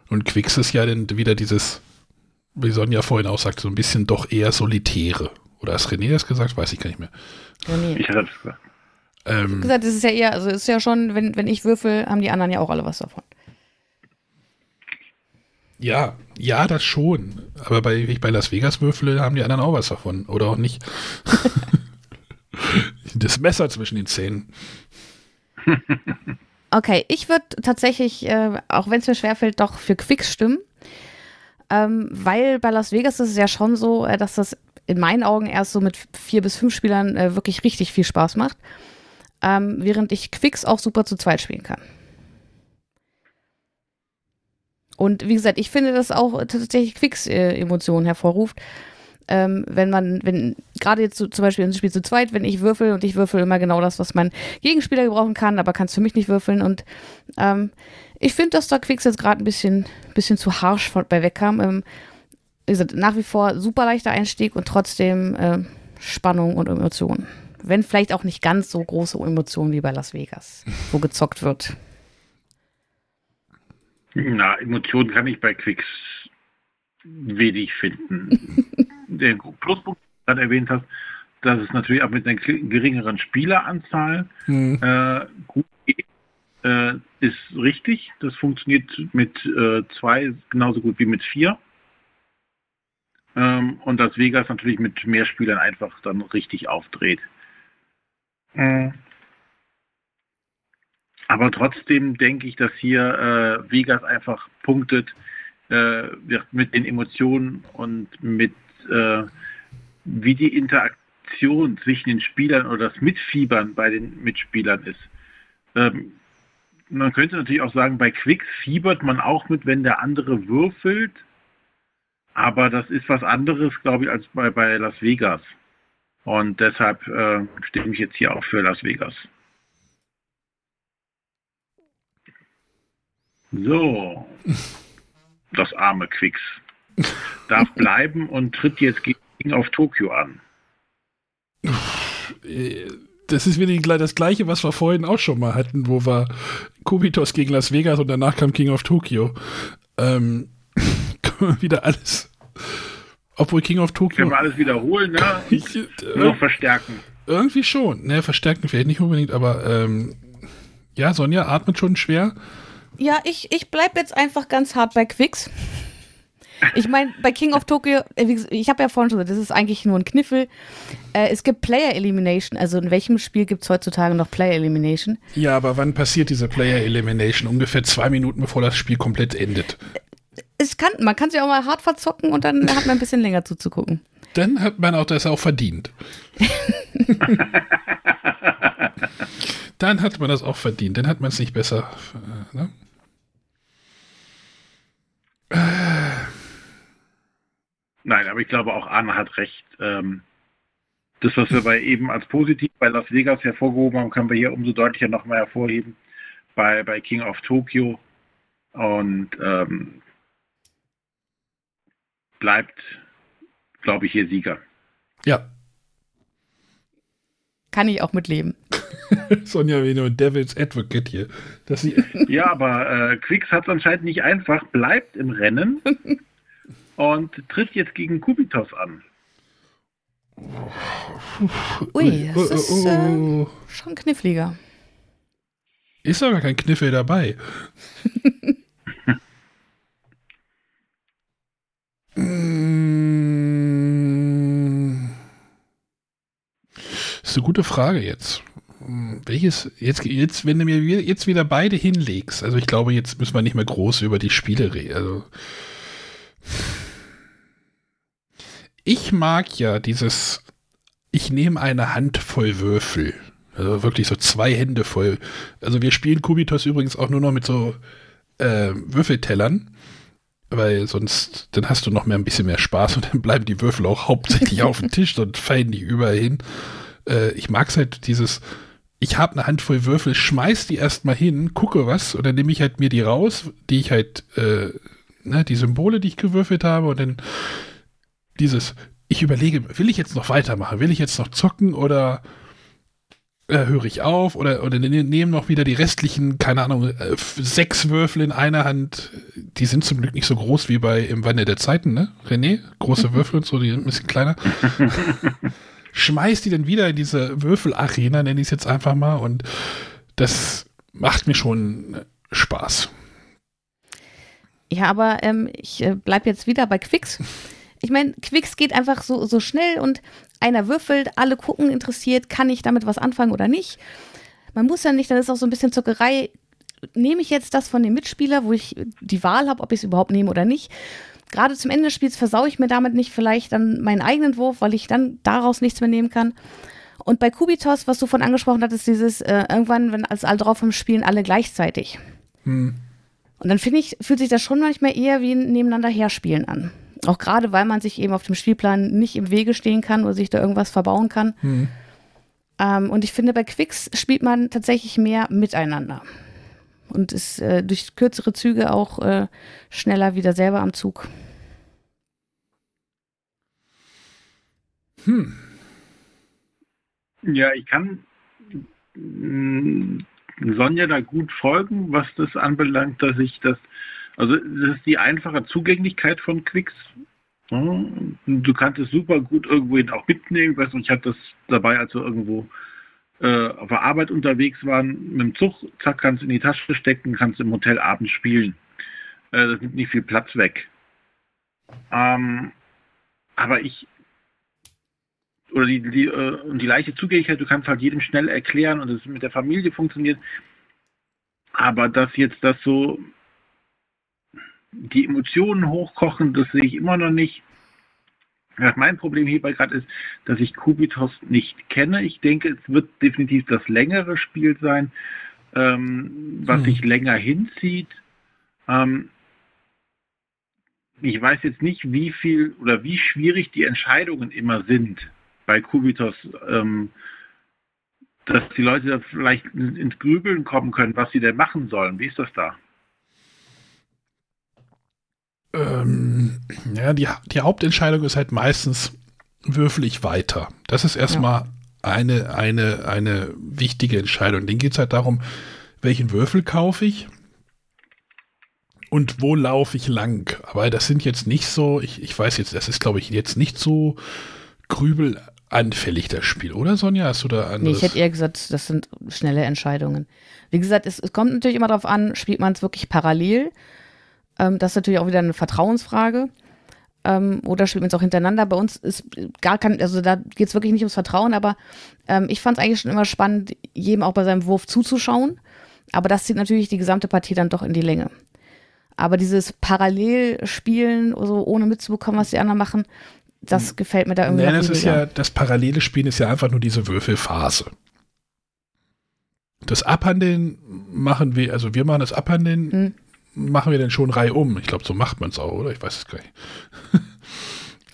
Und Quicks ist ja dann wieder dieses, wie Sonja vorhin auch sagte, so ein bisschen doch eher solitäre. Oder hast René das gesagt? Weiß ich gar nicht mehr. René. Ich hatte das gesagt. Ähm, gesagt, es ist ja eher, also es ist ja schon, wenn, wenn ich würfel, haben die anderen ja auch alle was davon. Ja, ja, das schon. Aber bei, wenn ich bei Las Vegas würfle, haben die anderen auch was davon. Oder auch nicht. das Messer zwischen den Zähnen. Okay, ich würde tatsächlich, äh, auch wenn es mir schwerfällt, doch für Quicks stimmen. Ähm, weil bei Las Vegas ist es ja schon so, äh, dass das in meinen Augen erst so mit vier bis fünf Spielern äh, wirklich richtig viel Spaß macht. Ähm, während ich Quicks auch super zu zweit spielen kann. Und wie gesagt, ich finde, dass auch tatsächlich Quicks äh, Emotionen hervorruft. Ähm, wenn man, wenn, gerade jetzt so, zum Beispiel ein Spiel zu zweit, wenn ich würfel und ich würfel immer genau das, was mein Gegenspieler gebrauchen kann, aber kannst für mich nicht würfeln. Und ähm, ich finde, dass da Quicks jetzt gerade ein bisschen, bisschen zu harsch von, bei wegkam. Ähm, wie gesagt, nach wie vor super leichter Einstieg und trotzdem äh, Spannung und Emotionen. Wenn vielleicht auch nicht ganz so große Emotionen wie bei Las Vegas, wo gezockt wird. Na, Emotionen kann ich bei Quicks wenig finden. Der Pluspunkt, den du erwähnt hast, dass es natürlich auch mit einer geringeren Spieleranzahl mhm. äh, gut geht, äh, ist richtig. Das funktioniert mit äh, zwei genauso gut wie mit vier. Ähm, und dass Vegas natürlich mit mehr Spielern einfach dann richtig aufdreht. Mhm. Aber trotzdem denke ich, dass hier äh, Vegas einfach punktet äh, mit den Emotionen und mit äh, wie die Interaktion zwischen den Spielern oder das Mitfiebern bei den Mitspielern ist. Ähm, man könnte natürlich auch sagen, bei Quicks fiebert man auch mit, wenn der andere würfelt. Aber das ist was anderes, glaube ich, als bei, bei Las Vegas. Und deshalb äh, stimme ich jetzt hier auch für Las Vegas. So, das arme Quicks darf bleiben und tritt jetzt gegen auf Tokio an. das ist wieder das gleiche, was wir vorhin auch schon mal hatten, wo wir Kubitos gegen Las Vegas und danach kam King of Tokyo. Ähm, wieder alles. Obwohl King of Tokyo. Können wir alles wiederholen, ne? Ich, äh, Noch verstärken. irgendwie schon. Ne, verstärken vielleicht nicht unbedingt, aber ähm, ja, Sonja atmet schon schwer. Ja, ich, ich bleib jetzt einfach ganz hart bei Quicks. Ich meine, bei King of Tokyo, äh, ich habe ja vorhin schon gesagt, das ist eigentlich nur ein Kniffel. Äh, es gibt Player Elimination, also in welchem Spiel gibt es heutzutage noch Player Elimination? Ja, aber wann passiert diese Player Elimination? Ungefähr zwei Minuten bevor das Spiel komplett endet. Es kann, man kann sich auch mal hart verzocken und dann hat man ein bisschen länger zuzugucken. Dann hat man auch das auch verdient. Dann hat man das auch verdient. Dann hat man es nicht besser. Äh, ne? Nein, aber ich glaube auch Arne hat recht. Ähm, das, was wir bei eben als positiv bei Las Vegas hervorgehoben haben, können wir hier umso deutlicher nochmal hervorheben bei, bei King of Tokyo. Und ähm, bleibt, glaube ich, hier Sieger. Ja, Kann ich auch mitleben. Sonja wie nur Devil's Advocate hier. Dass sie, Ja, aber äh, Quicks hat es anscheinend nicht einfach, bleibt im Rennen und tritt jetzt gegen Kubitos an. Ui, das Oh, oh, ist äh, oh. schon kniffliger. ist gar kein Kniffel dabei. Mm. Das ist eine gute Frage jetzt. Welches, jetzt, jetzt, wenn du mir jetzt wieder beide hinlegst, also ich glaube, jetzt müssen wir nicht mehr groß über die Spiele reden. Also ich mag ja dieses, ich nehme eine Handvoll Würfel. Also wirklich so zwei Hände voll. Also wir spielen Kubitos übrigens auch nur noch mit so äh, Würfeltellern, weil sonst, dann hast du noch mehr ein bisschen mehr Spaß und dann bleiben die Würfel auch hauptsächlich auf dem Tisch und fallen nicht überall hin. Äh, ich mag es halt dieses, ich habe eine Handvoll Würfel, schmeiß die erstmal hin, gucke was und dann nehme ich halt mir die raus, die ich halt, äh, ne, die Symbole, die ich gewürfelt habe und dann dieses, ich überlege, will ich jetzt noch weitermachen, will ich jetzt noch zocken oder äh, höre ich auf oder, oder ne- nehme noch wieder die restlichen, keine Ahnung, äh, sechs Würfel in einer Hand. Die sind zum Glück nicht so groß wie bei Im Wandel der Zeiten, ne? René? Große Würfel und so, die sind ein bisschen kleiner. Schmeiß die dann wieder in diese Würfelarena, nenne ich es jetzt einfach mal, und das macht mir schon Spaß. Ja, aber ähm, ich äh, bleib jetzt wieder bei Quicks. Ich meine, Quicks geht einfach so, so schnell und einer würfelt, alle gucken interessiert, kann ich damit was anfangen oder nicht. Man muss ja nicht, dann ist auch so ein bisschen Zuckerei. Nehme ich jetzt das von dem Mitspieler, wo ich die Wahl habe, ob ich es überhaupt nehme oder nicht. Gerade zum Ende des Spiels versaue ich mir damit nicht vielleicht dann meinen eigenen Wurf, weil ich dann daraus nichts mehr nehmen kann. Und bei Kubitos, was du von angesprochen hattest, dieses äh, irgendwann, wenn als alle drauf haben, spielen alle gleichzeitig. Hm. Und dann finde ich, fühlt sich das schon manchmal eher wie ein nebeneinander herspielen an. Auch gerade, weil man sich eben auf dem Spielplan nicht im Wege stehen kann oder sich da irgendwas verbauen kann. Hm. Ähm, und ich finde, bei Quicks spielt man tatsächlich mehr miteinander. Und ist äh, durch kürzere Züge auch äh, schneller wieder selber am Zug. Hm. Ja, ich kann mh, Sonja da gut folgen, was das anbelangt, dass ich das, also das ist die einfache Zugänglichkeit von Quicks. Du kannst es super gut irgendwohin auch mitnehmen. Ich weiß nicht, ich hatte das dabei, als wir irgendwo äh, auf der Arbeit unterwegs waren, mit dem Zug, zack, kannst in die Tasche stecken, kannst im Hotel abends spielen. Äh, das nimmt nicht viel Platz weg. Ähm, aber ich oder die, die, äh, und die leichte Zugänglichkeit, du kannst halt jedem schnell erklären und es mit der Familie funktioniert. Aber dass jetzt das so die Emotionen hochkochen, das sehe ich immer noch nicht. Mein Problem hierbei gerade ist, dass ich Kubitos nicht kenne. Ich denke, es wird definitiv das längere Spiel sein, ähm, was Hm. sich länger hinzieht. Ähm, ich weiß jetzt nicht, wie viel oder wie schwierig die Entscheidungen immer sind bei Kubitos, ähm, dass die Leute da vielleicht ins Grübeln kommen können, was sie denn machen sollen. Wie ist das da? Ähm, ja, die, die Hauptentscheidung ist halt meistens, würfel ich weiter. Das ist erstmal eine, eine, eine wichtige Entscheidung. Den geht es halt darum, welchen Würfel kaufe ich und wo laufe ich lang. Aber das sind jetzt nicht so, ich, ich weiß jetzt, das ist glaube ich jetzt nicht so grübelanfällig, das Spiel, oder Sonja? Hast du da anderes? Nee, ich hätte eher gesagt, das sind schnelle Entscheidungen. Wie gesagt, es, es kommt natürlich immer darauf an, spielt man es wirklich parallel. Ähm, das ist natürlich auch wieder eine Vertrauensfrage. Ähm, oder spielt man es auch hintereinander? Bei uns ist gar kein, also da geht es wirklich nicht ums Vertrauen, aber ähm, ich fand es eigentlich schon immer spannend, jedem auch bei seinem Wurf zuzuschauen. Aber das zieht natürlich die gesamte Partie dann doch in die Länge. Aber dieses Parallelspielen, so ohne mitzubekommen, was die anderen machen, das hm. gefällt mir da irgendwie. Nein, das ist ja, das parallele Spielen ist ja einfach nur diese Würfelphase. Das Abhandeln machen wir, also wir machen das Abhandeln, hm. Machen wir dann schon reihum. Ich glaube, so macht man es auch, oder? Ich weiß es gar nicht.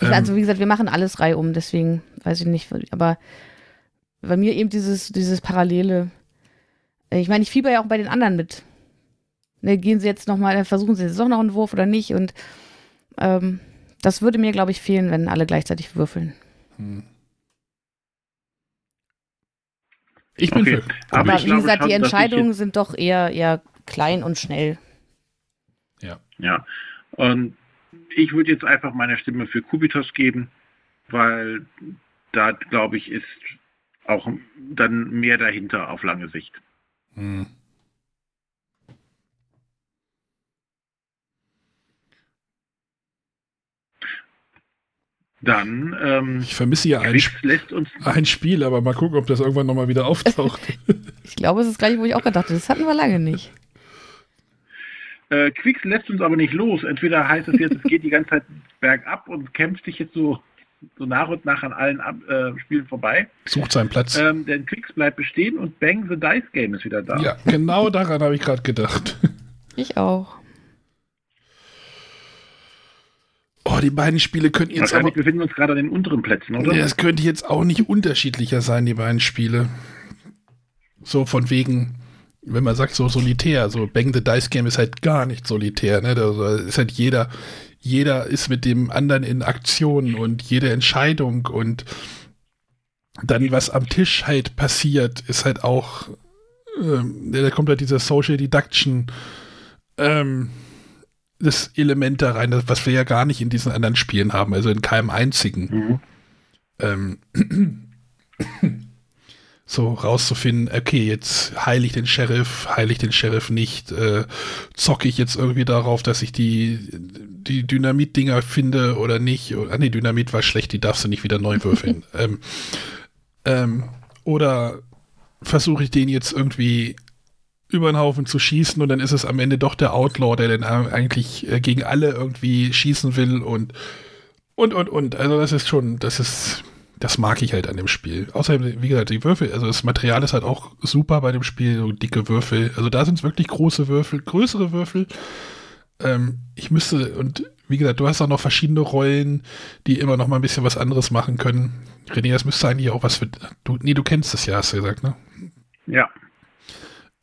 also, wie gesagt, wir machen alles reihum, deswegen weiß ich nicht, aber bei mir eben dieses, dieses Parallele. Ich meine, ich fieber ja auch bei den anderen mit ne, gehen sie jetzt nochmal, versuchen sie jetzt doch noch einen Wurf oder nicht. Und ähm, das würde mir, glaube ich, fehlen, wenn alle gleichzeitig würfeln. Hm. Ich bin okay. für. Aber, Aber wie gesagt, die Entscheidungen sind doch eher, eher klein und schnell. Ja. Und ich würde jetzt einfach meine Stimme für Kubitos geben, weil da, glaube ich, ist auch dann mehr dahinter auf lange Sicht. Hm. Dann. Ähm, ich vermisse ja ein, ein, Spiel, aber mal gucken, ob das irgendwann nochmal wieder auftaucht. ich glaube, es ist gleich, wo ich auch gedacht habe. Das hatten wir lange nicht. Äh, Quicks lässt uns aber nicht los. Entweder heißt es jetzt, es geht die ganze Zeit bergab und kämpft sich jetzt so, so nach und nach an allen Ab äh, Spielen vorbei. Sucht seinen Platz. Ähm, denn Quicks bleibt bestehen und Bang the Dice Game ist wieder da. Ja, genau daran habe ich gerade gedacht. Ich auch. Oh, die beiden Spiele könnten jetzt aber, befinden wir uns gerade an den unteren Plätzen, oder? Es könnte jetzt auch nicht unterschiedlicher sein, die beiden Spiele. So von wegen, wenn man sagt so solitär, so Bang the Dice Game ist halt gar nicht solitär, ne? Da ist halt jeder, jeder ist mit dem anderen in Aktion und jede Entscheidung und dann was am Tisch halt passiert, ist halt auch, ähm, da kommt halt dieser Social Deduction, ähm, das Element da rein, was wir ja gar nicht in diesen anderen Spielen haben, also in keinem einzigen. Mhm. Ähm, so rauszufinden, okay, jetzt heile ich den Sheriff, heile ich den Sheriff nicht, äh, zocke ich jetzt irgendwie darauf, dass ich die, die Dynamit-Dinger finde oder nicht. Ah nee, Dynamit war schlecht, die darfst du nicht wieder neu würfeln. ähm, ähm, oder versuche ich den jetzt irgendwie über den Haufen zu schießen und dann ist es am Ende doch der Outlaw, der dann eigentlich äh, gegen alle irgendwie schießen will und und und und. Also das ist schon, das ist, das mag ich halt an dem Spiel. Außerdem, wie gesagt, die Würfel, also das Material ist halt auch super bei dem Spiel, so dicke Würfel. Also da sind es wirklich große Würfel, größere Würfel. Ähm, ich müsste, und wie gesagt, du hast auch noch verschiedene Rollen, die immer noch mal ein bisschen was anderes machen können. René, das müsste eigentlich auch was für. Du, nee, du kennst das ja, hast du gesagt, ne? Ja,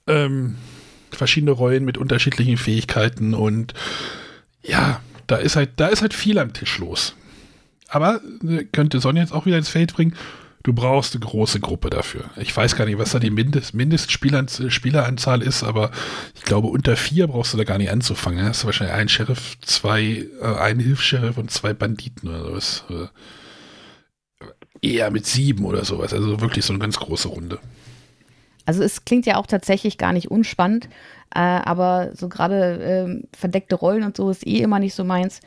ähm, verschiedene Rollen mit unterschiedlichen Fähigkeiten und ja, da ist halt, da ist halt viel am Tisch los. Aber äh, könnte Sonja jetzt auch wieder ins Feld bringen. Du brauchst eine große Gruppe dafür. Ich weiß gar nicht, was da die Mindest, Mindestspieleranzahl ist, aber ich glaube, unter vier brauchst du da gar nicht anzufangen. Da hast du wahrscheinlich einen Sheriff, zwei, äh, einen Hilfs-Sheriff und zwei Banditen oder sowas. Eher mit sieben oder sowas. Also wirklich so eine ganz große Runde. Also es klingt ja auch tatsächlich gar nicht unspannend, äh, aber so gerade äh, verdeckte Rollen und so ist eh immer nicht so meins.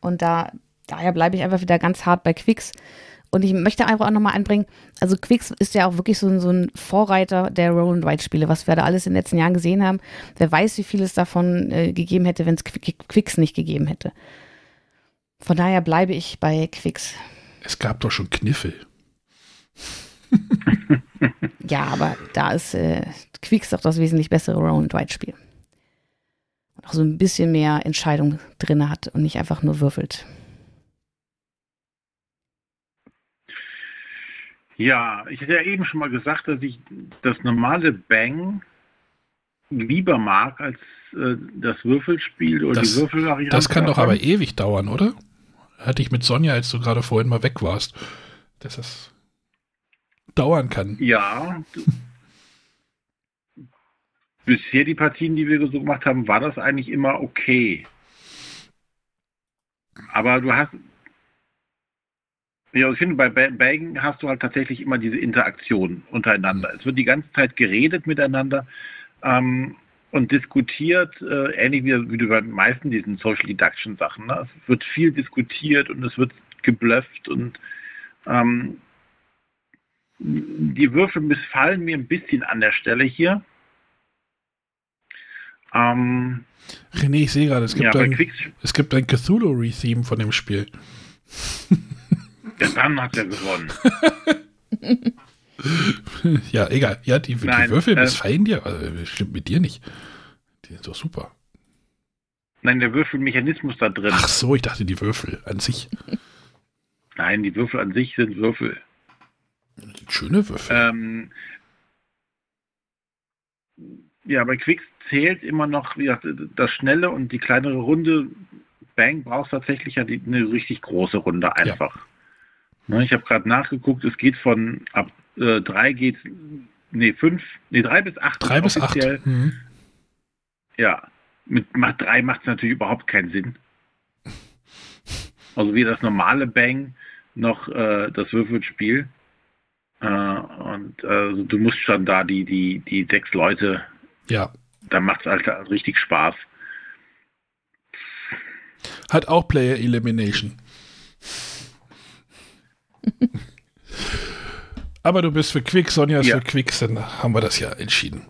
Und da, daher bleibe ich einfach wieder ganz hart bei Quicks. Und ich möchte einfach auch nochmal anbringen, also Quicks ist ja auch wirklich so ein, so ein Vorreiter der Roll and Ride Spiele, was wir da alles in den letzten Jahren gesehen haben. Wer weiß, wie viel es davon äh, gegeben hätte, wenn es Quicks nicht gegeben hätte. Von daher bleibe ich bei Quicks. Es gab doch schon Kniffel. ja, aber da ist äh, Quicks doch das wesentlich bessere Roll-and-Ride-Spiel. Und auch so ein bisschen mehr Entscheidung drin hat und nicht einfach nur würfelt. Ja, ich hatte ja eben schon mal gesagt, dass ich das normale Bang lieber mag als äh, das Würfelspiel oder das, die Würfelvariante. Das kann doch aber ewig dauern, oder? Hatte ich mit Sonja, als du gerade vorhin mal weg warst. Das ist dauern kann. Ja. Bisher die Partien, die wir so gemacht haben, war das eigentlich immer okay. Aber du hast. Ja, ich finde, bei Bang hast du halt tatsächlich immer diese Interaktion untereinander. Es wird die ganze Zeit geredet miteinander ähm, und diskutiert, äh, ähnlich wie, wie bei den meisten diesen Social Deduction Sachen. Ne? Es wird viel diskutiert und es wird geblufft und ähm, die Würfel missfallen mir ein bisschen an der Stelle hier. Ähm, René, ich sehe gerade, es gibt ja, ein, es gibt ein Cthulhu-Retheme von dem Spiel. Ja, dann hat er gewonnen. ja, egal. Ja, die, Nein, die Würfel äh, missfallen dir, also, stimmt mit dir nicht. Die sind doch super. Nein, der Würfelmechanismus da drin. Ach so, ich dachte die Würfel an sich. Nein, die Würfel an sich sind Würfel. Schöne Würfel. Ähm, ja, bei Quicks zählt immer noch wie gesagt, das schnelle und die kleinere Runde. Bang braucht tatsächlich ja die, eine richtig große Runde einfach. Ja. Ne, ich habe gerade nachgeguckt, es geht von ab äh, drei geht, nee, fünf, nee, drei bis acht. Drei bis acht. Mhm. Ja, mit macht drei macht es natürlich überhaupt keinen Sinn. Also wie das normale Bang noch äh, das Würfelspiel. Äh, und äh, du musst schon da die, die, die sechs Leute ja da macht es halt richtig Spaß. Hat auch Player Elimination. Aber du bist für Quick, Sonja ist ja. für Quicks, dann haben wir das ja entschieden.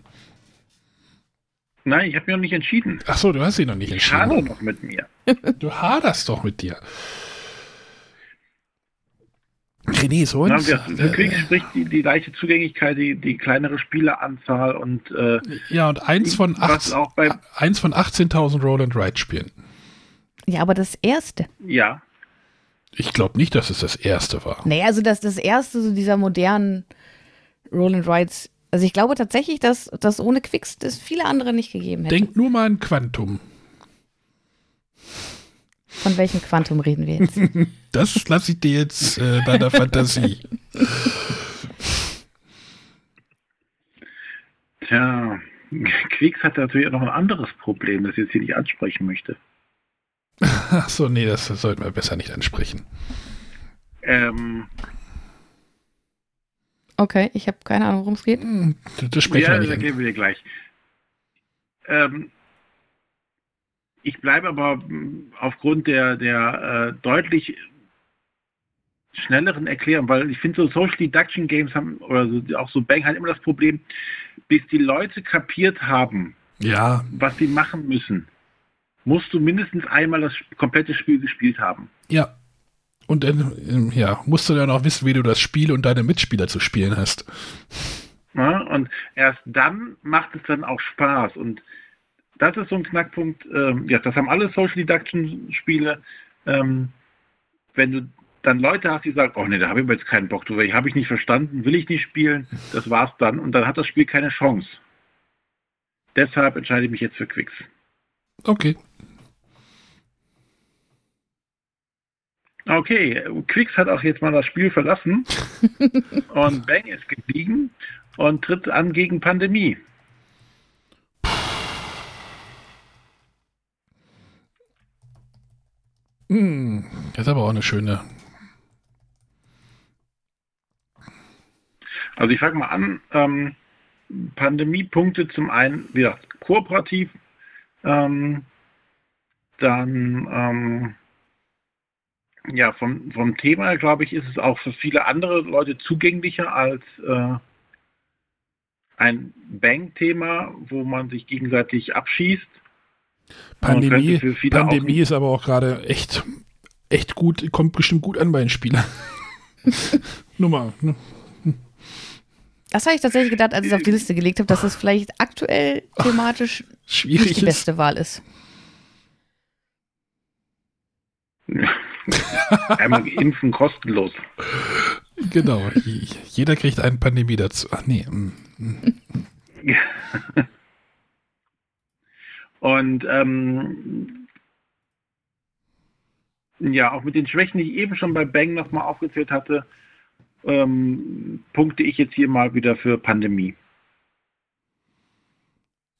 Nein, ich habe mich noch nicht entschieden. Ach so, du hast sie noch nicht ich entschieden. Ich noch mit mir. Du haderst doch mit dir. René, so uns. Ja, Krieg äh, spricht die, die leichte Zugänglichkeit, die, die kleinere Spieleranzahl und äh, ja und eins von, eins von 18.000 Roll and Ride Spielen. Ja, aber das erste. Ja. Ich glaube nicht, dass es das erste war. Nee, also das, das erste so dieser modernen Roll and Rides. Also ich glaube tatsächlich, dass das ohne Quicks das viele andere nicht gegeben hätte. Denk nur mal an Quantum. Von welchem Quantum reden wir jetzt? Das lasse ich dir jetzt äh, deiner Fantasie. Tja, Quicks hat natürlich noch ein anderes Problem, das ich jetzt hier nicht ansprechen möchte. Ach so, nee, das sollten wir besser nicht ansprechen. Ähm. Okay, ich habe keine Ahnung, worum es geht. Hm, das sprechen ja, wir nicht. Ja, gehen wir gleich. Ähm, ich bleibe aber hm, aufgrund der, der äh, deutlich schnelleren Erklärung, weil ich finde, so Social Deduction Games haben, oder so, auch so Bang hat immer das Problem, bis die Leute kapiert haben, ja. was sie machen müssen, musst du mindestens einmal das komplette Spiel gespielt haben. Ja. Und dann, ähm, ja, musst du dann auch wissen, wie du das Spiel und deine Mitspieler zu spielen hast. Ja, und erst dann macht es dann auch Spaß. Und das ist so ein Knackpunkt. Ähm, ja, das haben alle Social Deduction Spiele. Ähm, wenn du dann Leute hast, die sagen, oh nee, da habe ich jetzt keinen Bock drüber, habe ich nicht verstanden, will ich nicht spielen, das war's dann. Und dann hat das Spiel keine Chance. Deshalb entscheide ich mich jetzt für Quicks. Okay. Okay, Quicks hat auch jetzt mal das Spiel verlassen und Bang ist gestiegen und tritt an gegen Pandemie. Hm, das ist aber auch eine schöne. Also ich fange mal an. Ähm, Pandemiepunkte zum einen, wie gesagt, kooperativ. Ähm, dann ähm, ja, vom, vom Thema, glaube ich, ist es auch für viele andere Leute zugänglicher als äh, ein Bang-Thema, wo man sich gegenseitig abschießt. Pandemie, Pandemie ist aber auch gerade echt, echt gut, kommt bestimmt gut an bei den Spielern. Nummer. Ne? Das habe ich tatsächlich gedacht, als ich es auf die Liste gelegt habe, dass das vielleicht aktuell thematisch Schwierig nicht die beste Wahl ist. Einmal impfen kostenlos. Genau, jeder kriegt eine Pandemie dazu. Ach nee. Mm, mm. Und ähm, ja, auch mit den Schwächen, die ich eben schon bei Bang nochmal aufgezählt hatte, ähm, punkte ich jetzt hier mal wieder für Pandemie.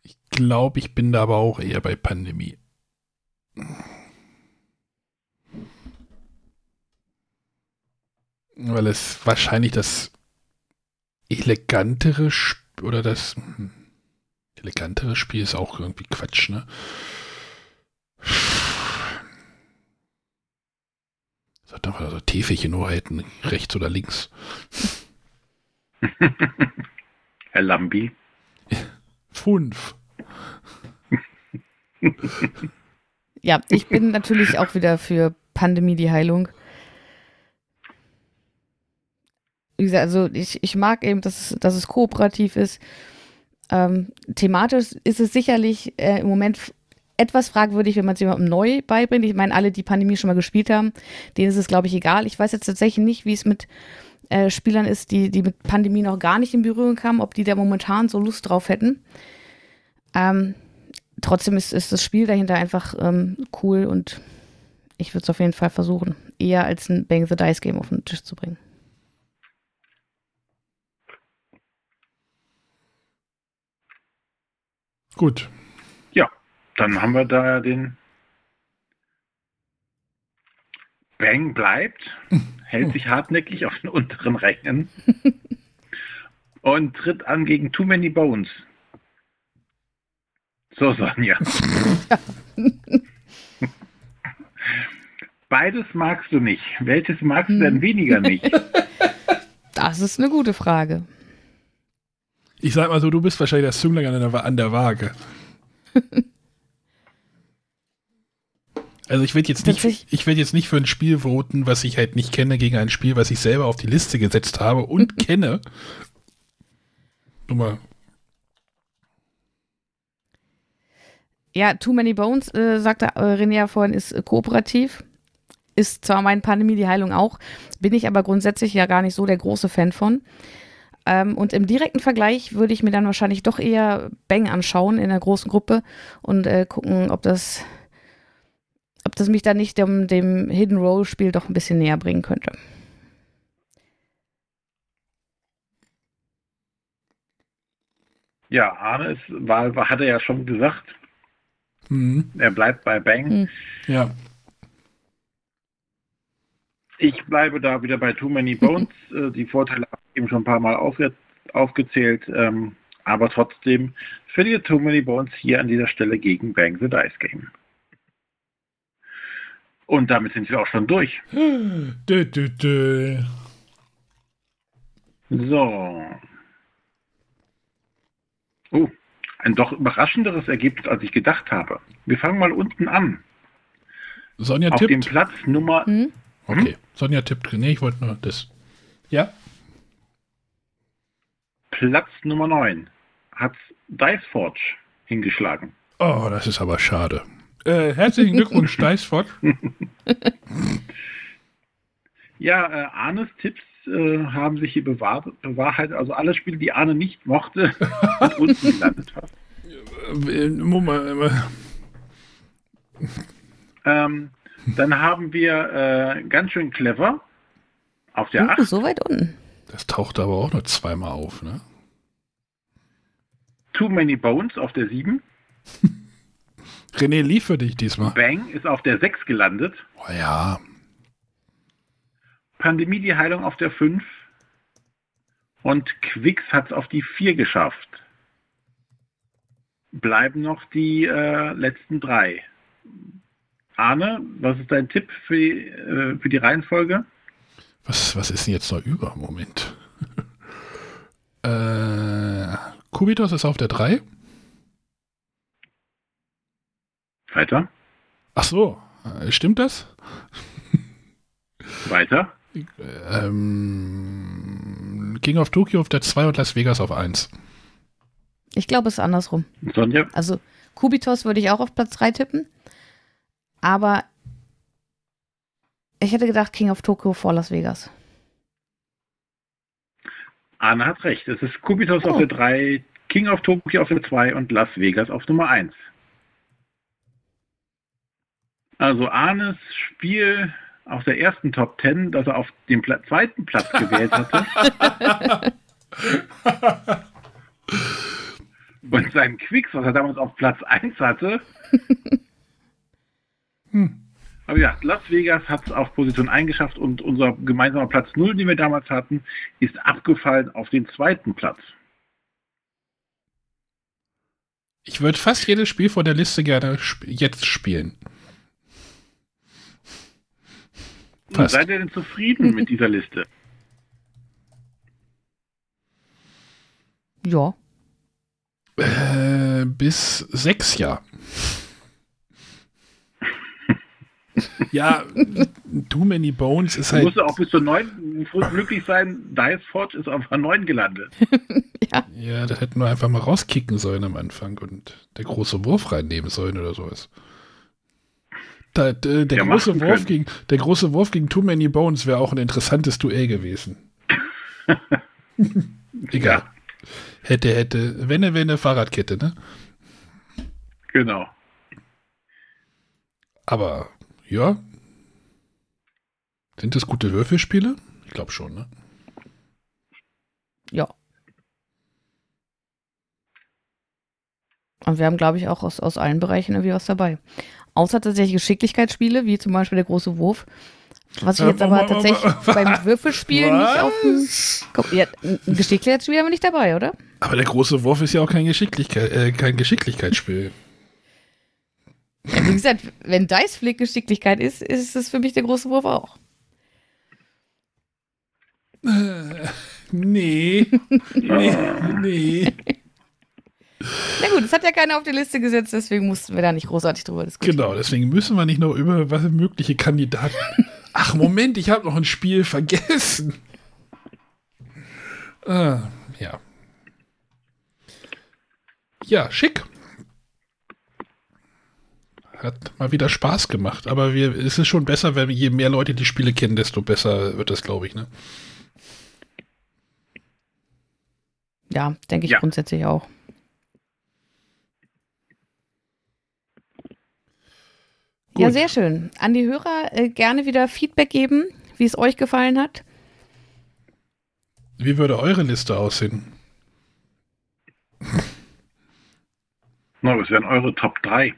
Ich glaube, ich bin da aber auch eher bei Pandemie. Weil es wahrscheinlich das elegantere Sp oder das hm, elegantere Spiel ist auch irgendwie Quatsch, ne? Sagt doch also Täfelchen nur halten, rechts oder links. Herr Lambi. Fünf. Ja, ich bin natürlich auch wieder für Pandemie die Heilung. Wie gesagt, also ich, ich mag eben, dass es, dass es kooperativ ist. Ähm, thematisch ist es sicherlich äh, im Moment etwas fragwürdig, wenn man es jemandem neu beibringt. Ich meine, alle, die Pandemie schon mal gespielt haben, denen ist es, glaube ich, egal. Ich weiß jetzt tatsächlich nicht, wie es mit äh, Spielern ist, die, die mit Pandemie noch gar nicht in Berührung kamen, ob die da momentan so Lust drauf hätten. Ähm, trotzdem ist, ist das Spiel dahinter einfach ähm, cool und ich würde es auf jeden Fall versuchen, eher als ein Bang the Dice Game auf den Tisch zu bringen. Gut. Ja, dann haben wir da den Bang bleibt, hält sich hartnäckig auf den unteren Rängen und tritt an gegen Too Many Bones. So, Sonja. Beides magst du nicht. Welches magst du denn weniger nicht? Das ist eine gute Frage. Ich sag mal so, du bist wahrscheinlich das Zünglein an der, an der Waage. Also ich werde jetzt nicht, Tatsächlich- ich werde jetzt nicht für ein Spiel voten, was ich halt nicht kenne, gegen ein Spiel, was ich selber auf die Liste gesetzt habe und kenne. Nur mal, Ja, Too Many Bones, äh, sagte äh, René ja vorhin, ist äh, kooperativ. Ist zwar mein Pandemie die Heilung auch, bin ich aber grundsätzlich ja gar nicht so der große Fan von. Ähm, und im direkten Vergleich würde ich mir dann wahrscheinlich doch eher Bang anschauen in der großen Gruppe und äh, gucken, ob das, ob das mich dann nicht dem, dem Hidden Role Spiel doch ein bisschen näher bringen könnte. Ja, Arne ist, war, war, hat er ja schon gesagt, hm, er bleibt bei Bang. Hm. ja, Ich bleibe da wieder bei Too Many Bones. Äh, Die Vorteile habe ich eben schon ein paar Mal aufge aufgezählt. Ähm, aber trotzdem verliert Too Many Bones hier an dieser Stelle gegen Bang the Dice Game. Und damit sind wir auch schon durch. Dö, dö, dö. So. Oh, ein doch überraschenderes Ergebnis, als ich gedacht habe. Wir fangen mal unten an. Sonja Auf dem tippt. Platz Nummer Hm? Okay, Sonja tippt. Nee, ich wollte nur das. Ja, Platz Nummer 9 hat Dice Forge hingeschlagen. oh, das ist aber schade. Äh, herzlichen Glückwunsch, Diceford. Ja, äh, Arnes Tipps äh, haben sich hier bewahr bewahrheitet. Also alle Spiele, die Arne nicht mochte, sind unten gelandet. Moment, äh, Ähm, dann haben wir äh, ganz schön clever auf der Uh, 8. so weit unten. das taucht aber auch nur zweimal auf, ne? Too Many Bones auf der 7. René lief für dich diesmal. Bang ist auf der 6 gelandet. Oh ja, Pandemie die Heilung auf der 5. Und Quicks hat es auf die 4 geschafft. Bleiben noch die äh, letzten drei. Arne, was ist dein Tipp für die, äh, für die Reihenfolge? was, was ist denn jetzt noch über? Moment. äh, Kubitos ist auf der 3. Weiter, Ach so, äh, stimmt das? weiter. Ähm, King of Tokyo auf der 2 und Las Vegas auf 1. Ich glaube, es ist andersrum. Sonja, Also Kubitos würde ich auch auf Platz 3 tippen. Aber ich hätte gedacht King of Tokyo vor Las Vegas. Arne hat recht. Es ist Kubitos Oh. auf der 3, King of Tokyo auf der 2 und Las Vegas auf Nummer 1. Also Arnes Spiel auf der ersten Top 10, dass er auf dem Pla zweiten Platz gewählt hatte. Und sein Quicks, was er damals auf Platz 1 hatte. hm. Aber ja, Las Vegas hat es auf Position 1 geschafft und unser gemeinsamer Platz 0, den wir damals hatten, ist abgefallen auf den zweiten Platz. Ich würde fast jedes Spiel von der Liste gerne sp jetzt spielen. Fast. Seid ihr denn zufrieden mit dieser Liste? Ja. Äh, bis sechs Jahre. Ja, Too Many Bones ist halt. Du musst auch bis zur 9 glücklich sein. Dice Forge ist auf der 9 gelandet. ja. ja, da hätten wir einfach mal rauskicken sollen am Anfang und der große Wurf reinnehmen sollen oder sowas. Da, der, der, große Wurf gegen, der große Wurf gegen Too Many Bones wäre auch ein interessantes Duell gewesen. Egal. Ja. Hätte, hätte, wenn, wenn, eine Fahrradkette, ne? Genau. Aber ja. Sind das gute Würfelspiele? Ich glaube schon, ne? Ja. Und wir haben, glaube ich, auch aus, aus allen Bereichen irgendwie was dabei. Außer tatsächlich Geschicklichkeitsspiele, wie zum Beispiel der große Wurf. Was ich jetzt aber tatsächlich beim Würfelspielen nicht auf dem. Ja, ein Geschicklichkeitsspiel haben wir nicht dabei, oder? Aber der große Wurf ist ja auch kein, Geschicklichkeit, äh, kein Geschicklichkeitsspiel. Ja, wie gesagt, wenn Dice Flick Geschicklichkeit ist, ist es für mich der große Wurf auch. Äh, nee. nee. Nee. Na gut, es hat ja keiner auf die Liste gesetzt, deswegen mussten wir da nicht großartig drüber diskutieren. Genau, deswegen müssen wir nicht noch über was mögliche Kandidaten. Ach, Moment, ich habe noch ein Spiel vergessen. Ah, ja. Ja, schick. Hat mal wieder Spaß gemacht. Aber wir, es ist schon besser, wenn je mehr Leute die Spiele kennen, desto besser wird das, glaube ich. Ne? Ja, denke ich ja. grundsätzlich auch. Gut. Ja, sehr schön. An die Hörer äh, gerne wieder Feedback geben, wie es euch gefallen hat. Wie würde eure Liste aussehen? Na, was wären eure Top 3?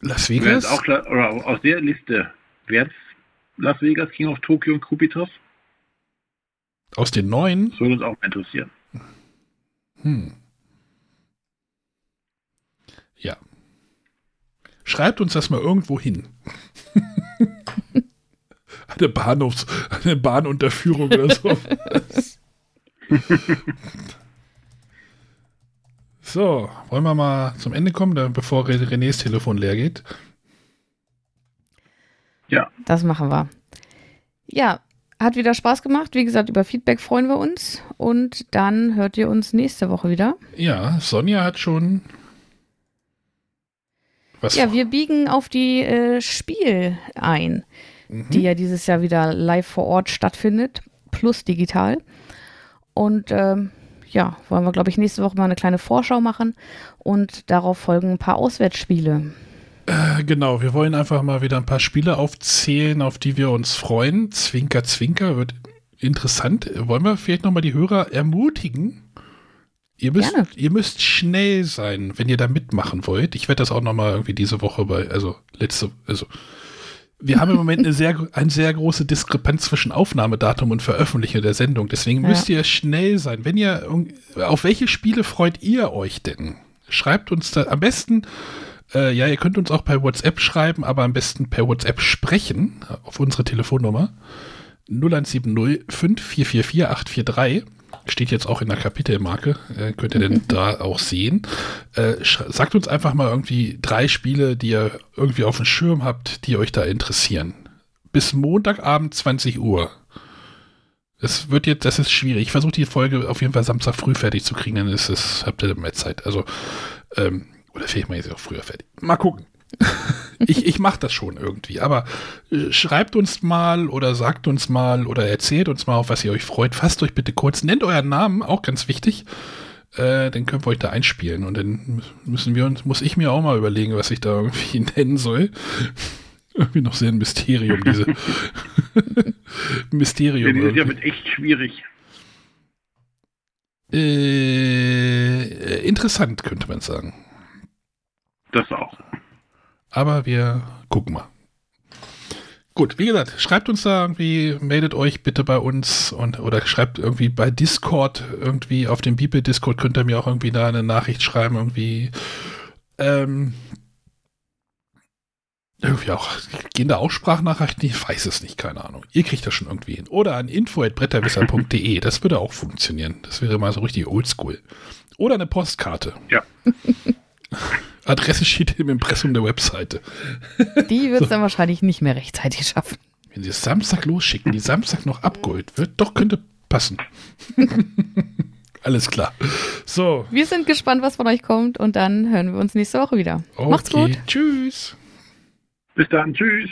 Las Vegas? Auch, oder aus der Liste, wäre Las Vegas, King of Tokyo und Kubitos? Aus den neuen? Das würde uns auch interessieren. Hm. Ja. Schreibt uns das mal irgendwo hin. eine Bahnhofs-, eine Bahnunterführung oder so. So, wollen wir mal zum Ende kommen, bevor Renés Telefon leer geht? Ja. Das machen wir. Ja, hat wieder Spaß gemacht. Wie gesagt, über Feedback freuen wir uns. Und dann hört ihr uns nächste Woche wieder. Ja, Sonja hat schon. Was ja, vor? wir biegen auf die äh, Spiel ein, mhm. die ja dieses Jahr wieder live vor Ort stattfindet, plus digital. Und ähm, ja, wollen wir, glaube ich, nächste Woche mal eine kleine Vorschau machen und darauf folgen ein paar Auswärtsspiele. Äh, genau, wir wollen einfach mal wieder ein paar Spiele aufzählen, auf die wir uns freuen. Zwinker, Zwinker wird interessant. Wollen wir vielleicht nochmal die Hörer ermutigen? Ihr müsst, Gerne. ihr müsst schnell sein, wenn ihr da mitmachen wollt. Ich werde das auch nochmal irgendwie diese Woche bei, also letzte, also wir haben im Moment eine sehr, eine sehr große Diskrepanz zwischen Aufnahmedatum und Veröffentlichung der Sendung. Deswegen ja. müsst ihr schnell sein. Wenn ihr, auf welche Spiele freut ihr euch denn? Schreibt uns da am besten, äh, ja, ihr könnt uns auch per WhatsApp schreiben, aber am besten per WhatsApp sprechen auf unsere Telefonnummer 0170 5444 843 steht jetzt auch in der Kapitelmarke, äh, könnt ihr denn mhm. da auch sehen. Äh, sagt uns einfach mal irgendwie drei Spiele, die ihr irgendwie auf dem Schirm habt, die euch da interessieren. Bis Montagabend 20 Uhr. Es wird jetzt, das ist schwierig. Ich versuche die Folge auf jeden Fall Samstag früh fertig zu kriegen, dann ist es, habt ihr mehr Zeit. Also, ähm, oder vielleicht mal jetzt auch früher fertig. Mal gucken. ich ich mache das schon irgendwie. Aber äh, schreibt uns mal oder sagt uns mal oder erzählt uns mal, auf was ihr euch freut. Fasst euch bitte kurz. Nennt euren Namen, auch ganz wichtig. Äh, dann können wir euch da einspielen. Und dann müssen wir uns, muss ich mir auch mal überlegen, was ich da irgendwie nennen soll. Irgendwie noch sehr ein Mysterium, diese Mysterium. Die ist ja mit echt schwierig. Äh, interessant, könnte man sagen. Das auch. Aber wir gucken mal. Gut, wie gesagt, schreibt uns da irgendwie, meldet euch bitte bei uns und oder schreibt irgendwie bei Discord, irgendwie auf dem Bibel Discord könnt ihr mir auch irgendwie da eine Nachricht schreiben, irgendwie. Ähm, irgendwie auch, gehen da auch Sprachnachrichten? Ich weiß es nicht, keine Ahnung. Ihr kriegt das schon irgendwie hin. Oder an info.bretterwisser.de, das würde auch funktionieren. Das wäre mal so richtig oldschool. Oder eine Postkarte. Ja. Adresse steht im Impressum der Webseite. Die wird es dann wahrscheinlich nicht mehr rechtzeitig schaffen. Wenn sie es Samstag losschicken, die Samstag noch abgeholt wird, doch könnte passen. Alles klar. So, Wir sind gespannt, was von euch kommt und dann hören wir uns nächste Woche wieder. okay. Macht's gut. Tschüss. Bis dann. Tschüss.